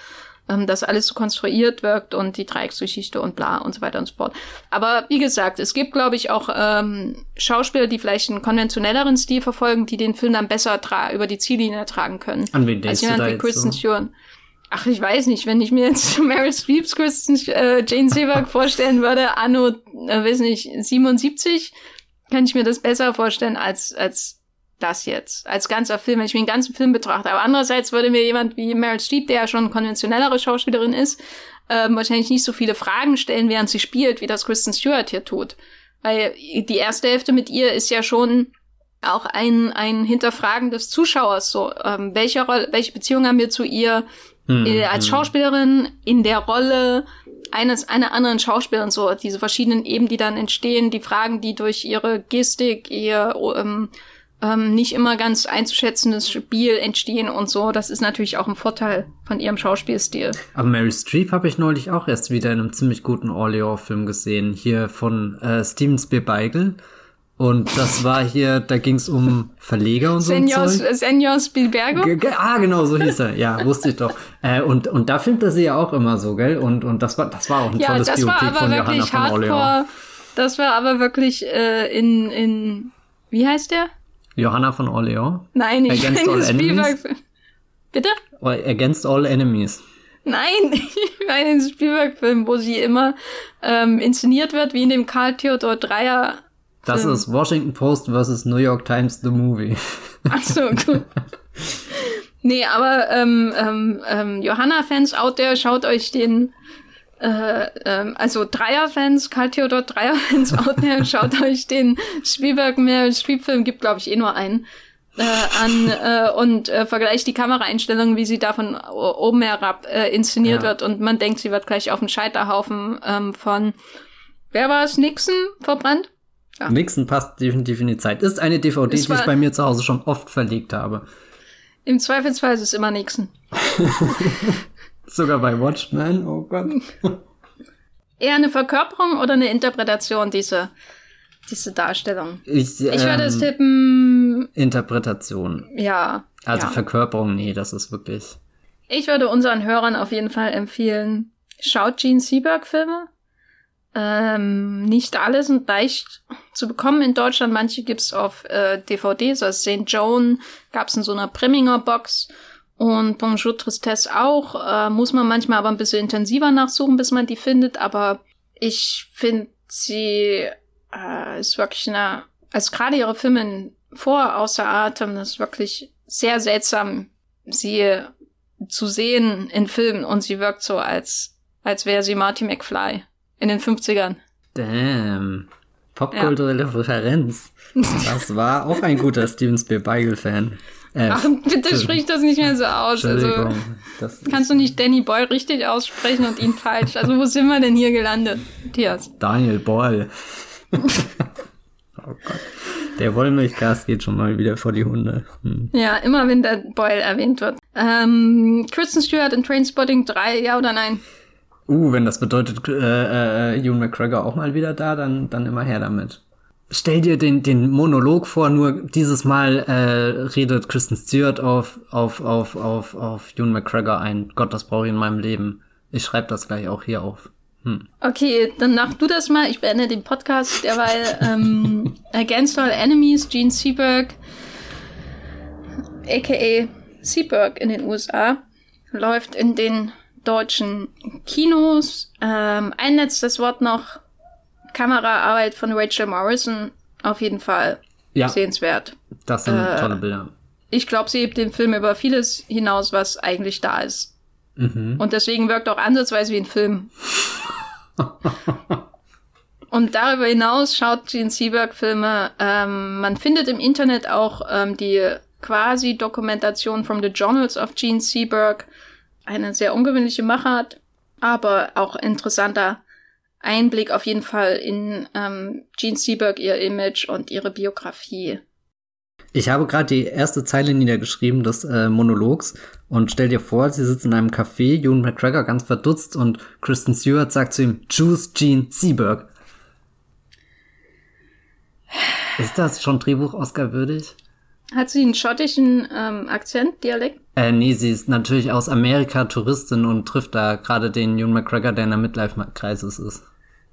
ähm, dass alles so konstruiert wirkt und die Dreiecksgeschichte und bla und so weiter und so fort. Aber wie gesagt, es gibt, glaube ich, auch ähm, Schauspieler, die vielleicht einen konventionelleren Stil verfolgen, die den Film dann besser über die Ziellinie tragen können. An wen denkst also du da wie Kristen so? Stewart. Ach, ich weiß nicht, wenn ich mir jetzt Meryl Streeps Kristen äh, Jane Seberg vorstellen würde, anno, äh, weiß nicht, 77, kann ich mir das besser vorstellen als, als das jetzt. Als ganzer Film, wenn ich mir den ganzen Film betrachte. Aber andererseits würde mir jemand wie Meryl Streep, der ja schon konventionellere Schauspielerin ist, ähm, wahrscheinlich nicht so viele Fragen stellen, während sie spielt, wie das Kristen Stewart hier tut. Weil die erste Hälfte mit ihr ist ja schon auch ein, ein Hinterfragen des Zuschauers. So, ähm, welche Rolle, welche Beziehung haben wir zu ihr? Mhm. als Schauspielerin in der Rolle eines einer anderen Schauspielerin so diese verschiedenen Ebenen, die dann entstehen, die Fragen, die durch ihre Gestik, ihr ähm, ähm, nicht immer ganz einzuschätzendes Spiel entstehen und so, das ist natürlich auch ein Vorteil von ihrem Schauspielstil. Aber Meryl Streep habe ich neulich auch erst wieder in einem ziemlich guten Orleans-Film gesehen, hier von äh, Steven Spielbeigel. Und das war hier, da ging es um Verleger und so. Senor, Senor Spielbergo? G ah, genau, so hieß er. Ja, wusste ich doch. Äh, und, und da filmt er sie ja auch immer so, gell? Und, und das war, das war auch ein ja, tolles das war aber von wirklich Johanna von hardcore. Orleans. Das war aber wirklich äh, in, in, wie heißt der? Johanna von Orleans? Nein, ich Against meine All Enemies? Bitte? Against All Enemies. Nein, ich meine den Spielberg-Film, wo sie immer ähm, inszeniert wird, wie in dem Karl Theodor Dreier das ist Washington Post versus New York Times The Movie. Ach so, gut. nee, aber ähm, ähm, ähm, Johanna-Fans out there, schaut euch den äh, ähm, also Dreier-Fans, Karl Theodor Dreier-Fans out there, schaut euch den Spielberg mehr Spielfilm, gibt glaube ich eh nur einen, äh, an äh, und äh, vergleicht die Kameraeinstellungen, wie sie da von oben herab äh, inszeniert Ja. wird und man denkt, sie wird gleich auf den Scheiterhaufen ähm, von wer war es, Nixon verbrannt? Ja. Nixon passt definitiv in die Zeit. Ist eine DVD, Es die ich bei mir zu Hause schon oft verlegt habe. Im Zweifelsfall ist es immer Nixon. Sogar bei Watchmen. Oh Gott. Eher eine Verkörperung oder eine Interpretation dieser, diese Darstellung? Ich, Ich würde es ähm, tippen, Interpretation. ja. Also ja. Verkörperung, nee, das ist wirklich. Ich würde unseren Hörern auf jeden Fall empfehlen, schaut Gene Seberg-Filme. Ähm, nicht alle sind leicht zu bekommen in Deutschland. Manche gibt's auf äh, DVDs. Also St. Joan gab's in so einer Preminger Box. Und Bonjour Tristesse auch. Äh, muss man manchmal aber ein bisschen intensiver nachsuchen, bis man die findet. Aber ich finde sie äh, ist wirklich eine, also gerade ihre Filme vor außer Atem, das ist wirklich sehr seltsam, sie zu sehen in Filmen und sie wirkt so, als, als wäre sie Marty McFly in den 50ern. Damn. Popkulturelle Referenz. Das war auch ein guter Steven Spielbeigel-Fan. Äh, Ach, bitte sprich das nicht mehr so aus. Also, kannst du nicht Danny Boyle richtig aussprechen und ihn falsch? Also, wo sind wir denn hier gelandet, Matthias? Daniel Boyle. oh Gott. Der Wollmilchcast geht schon mal wieder vor die Hunde. Hm. Ja, immer wenn der Boyle erwähnt wird. Ähm, Kristen Stewart in Trainspotting 3, ja oder nein? Uh, wenn das bedeutet, äh, äh, Ewan McGregor auch mal wieder da, dann, dann immer her damit. Stell dir den, den Monolog vor, nur dieses Mal äh, redet Kristen Stewart auf, auf, auf, auf, auf Ewan McGregor ein. Gott, das brauche ich in meinem Leben. Ich schreibe das gleich auch hier auf. Hm. Okay, dann mach du das mal. Ich beende den Podcast derweil. Ähm, Against All Enemies, Gene Seberg, aka Seberg in den USA, läuft in den deutschen Kinos. Ähm, ein letztes Wort noch. Kameraarbeit von Rachel Morrison. Auf jeden Fall Ja, sehenswert. das sind äh, tolle Bilder. Ich glaube, sie hebt den Film über vieles hinaus, was eigentlich da ist. Mhm. Und deswegen wirkt auch ansatzweise wie ein Film. Und darüber hinaus schaut Gene Seberg Filme. Ähm, man findet im Internet auch ähm, die quasi Dokumentation from the Journals of Gene Seberg. Eine sehr ungewöhnliche Machart, aber auch interessanter Einblick auf jeden Fall in ähm, Gene Seberg, ihr Image und ihre Biografie. Ich habe gerade die erste Zeile niedergeschrieben des äh, Monologs und stell dir vor, sie sitzt in einem Café, Ewan McGregor ganz verdutzt und Kristen Stewart sagt zu ihm, Choose Gene Seberg. Ist das schon Drehbuch-Oscar würdig? Hat sie einen schottischen ähm, Akzent, Dialekt? Äh, nee, sie ist natürlich aus Amerika Touristin und trifft da gerade den Ewan McGregor, der in der Midlife-Kreises ist.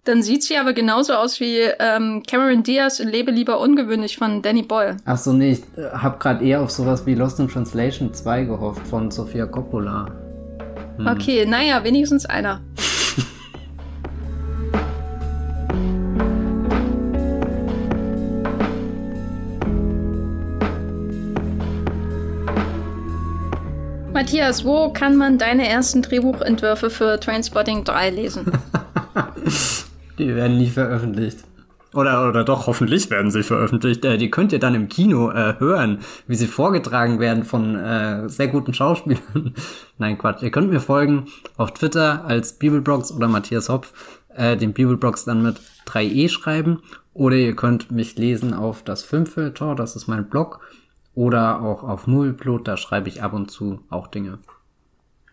Dann sieht sie aber genauso aus wie ähm, Cameron Diaz in Lebe lieber ungewöhnlich von Danny Boyle. Ach so, nee, ich äh, hab gerade eher auf sowas wie Lost in Translation 2 gehofft von Sofia Coppola. Hm. Okay, naja, wenigstens einer. Matthias, wo kann man deine ersten Drehbuchentwürfe für Trainspotting 3 lesen? Die werden nie veröffentlicht. Oder, oder doch, hoffentlich werden sie veröffentlicht. Äh, die könnt ihr dann im Kino äh, hören, wie sie vorgetragen werden von äh, sehr guten Schauspielern. Nein, Quatsch. Ihr könnt mir folgen auf Twitter als Bibelbrox oder Matthias Hopf. Äh, den Bibelbrox dann mit 3e schreiben. Oder ihr könnt mich lesen auf das Filmfilter, das ist mein Blog. Oder auch auf Movieplot, da schreibe ich ab und zu auch Dinge.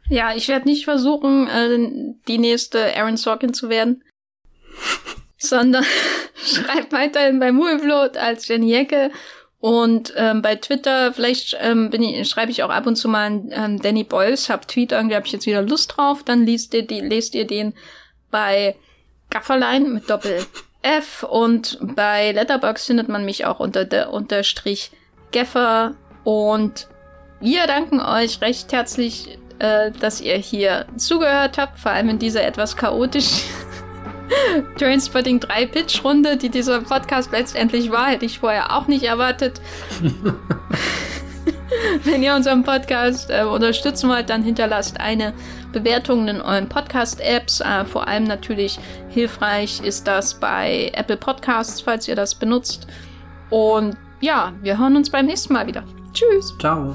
Ja, ich werde nicht versuchen, äh, die nächste Aaron Sorkin zu werden. sondern schreibt weiterhin bei Movieplot als Jenny Jecke und ähm, bei Twitter, vielleicht ähm, bin ich, schreibe ich auch ab und zu mal einen ähm, Danny Boyles, hab Tweet, irgendwie habe ich jetzt wieder Lust drauf, dann liest ihr, die, lest ihr den bei Gafferlein mit Doppel F. Und bei Letterbox findet man mich auch unter der Unterstrich Gaffer. Und wir danken euch recht herzlich, äh, dass ihr hier zugehört habt, vor allem in dieser etwas chaotisch Trainspotting 3 Pitch-Runde, die dieser Podcast letztendlich war, hätte ich vorher auch nicht erwartet. Wenn ihr unseren Podcast äh, unterstützen wollt, dann hinterlasst eine Bewertung in euren Podcast-Apps. Äh, vor allem natürlich hilfreich ist das bei Apple Podcasts, falls ihr das benutzt. Und ja, wir hören uns beim nächsten Mal wieder. Tschüss. Ciao.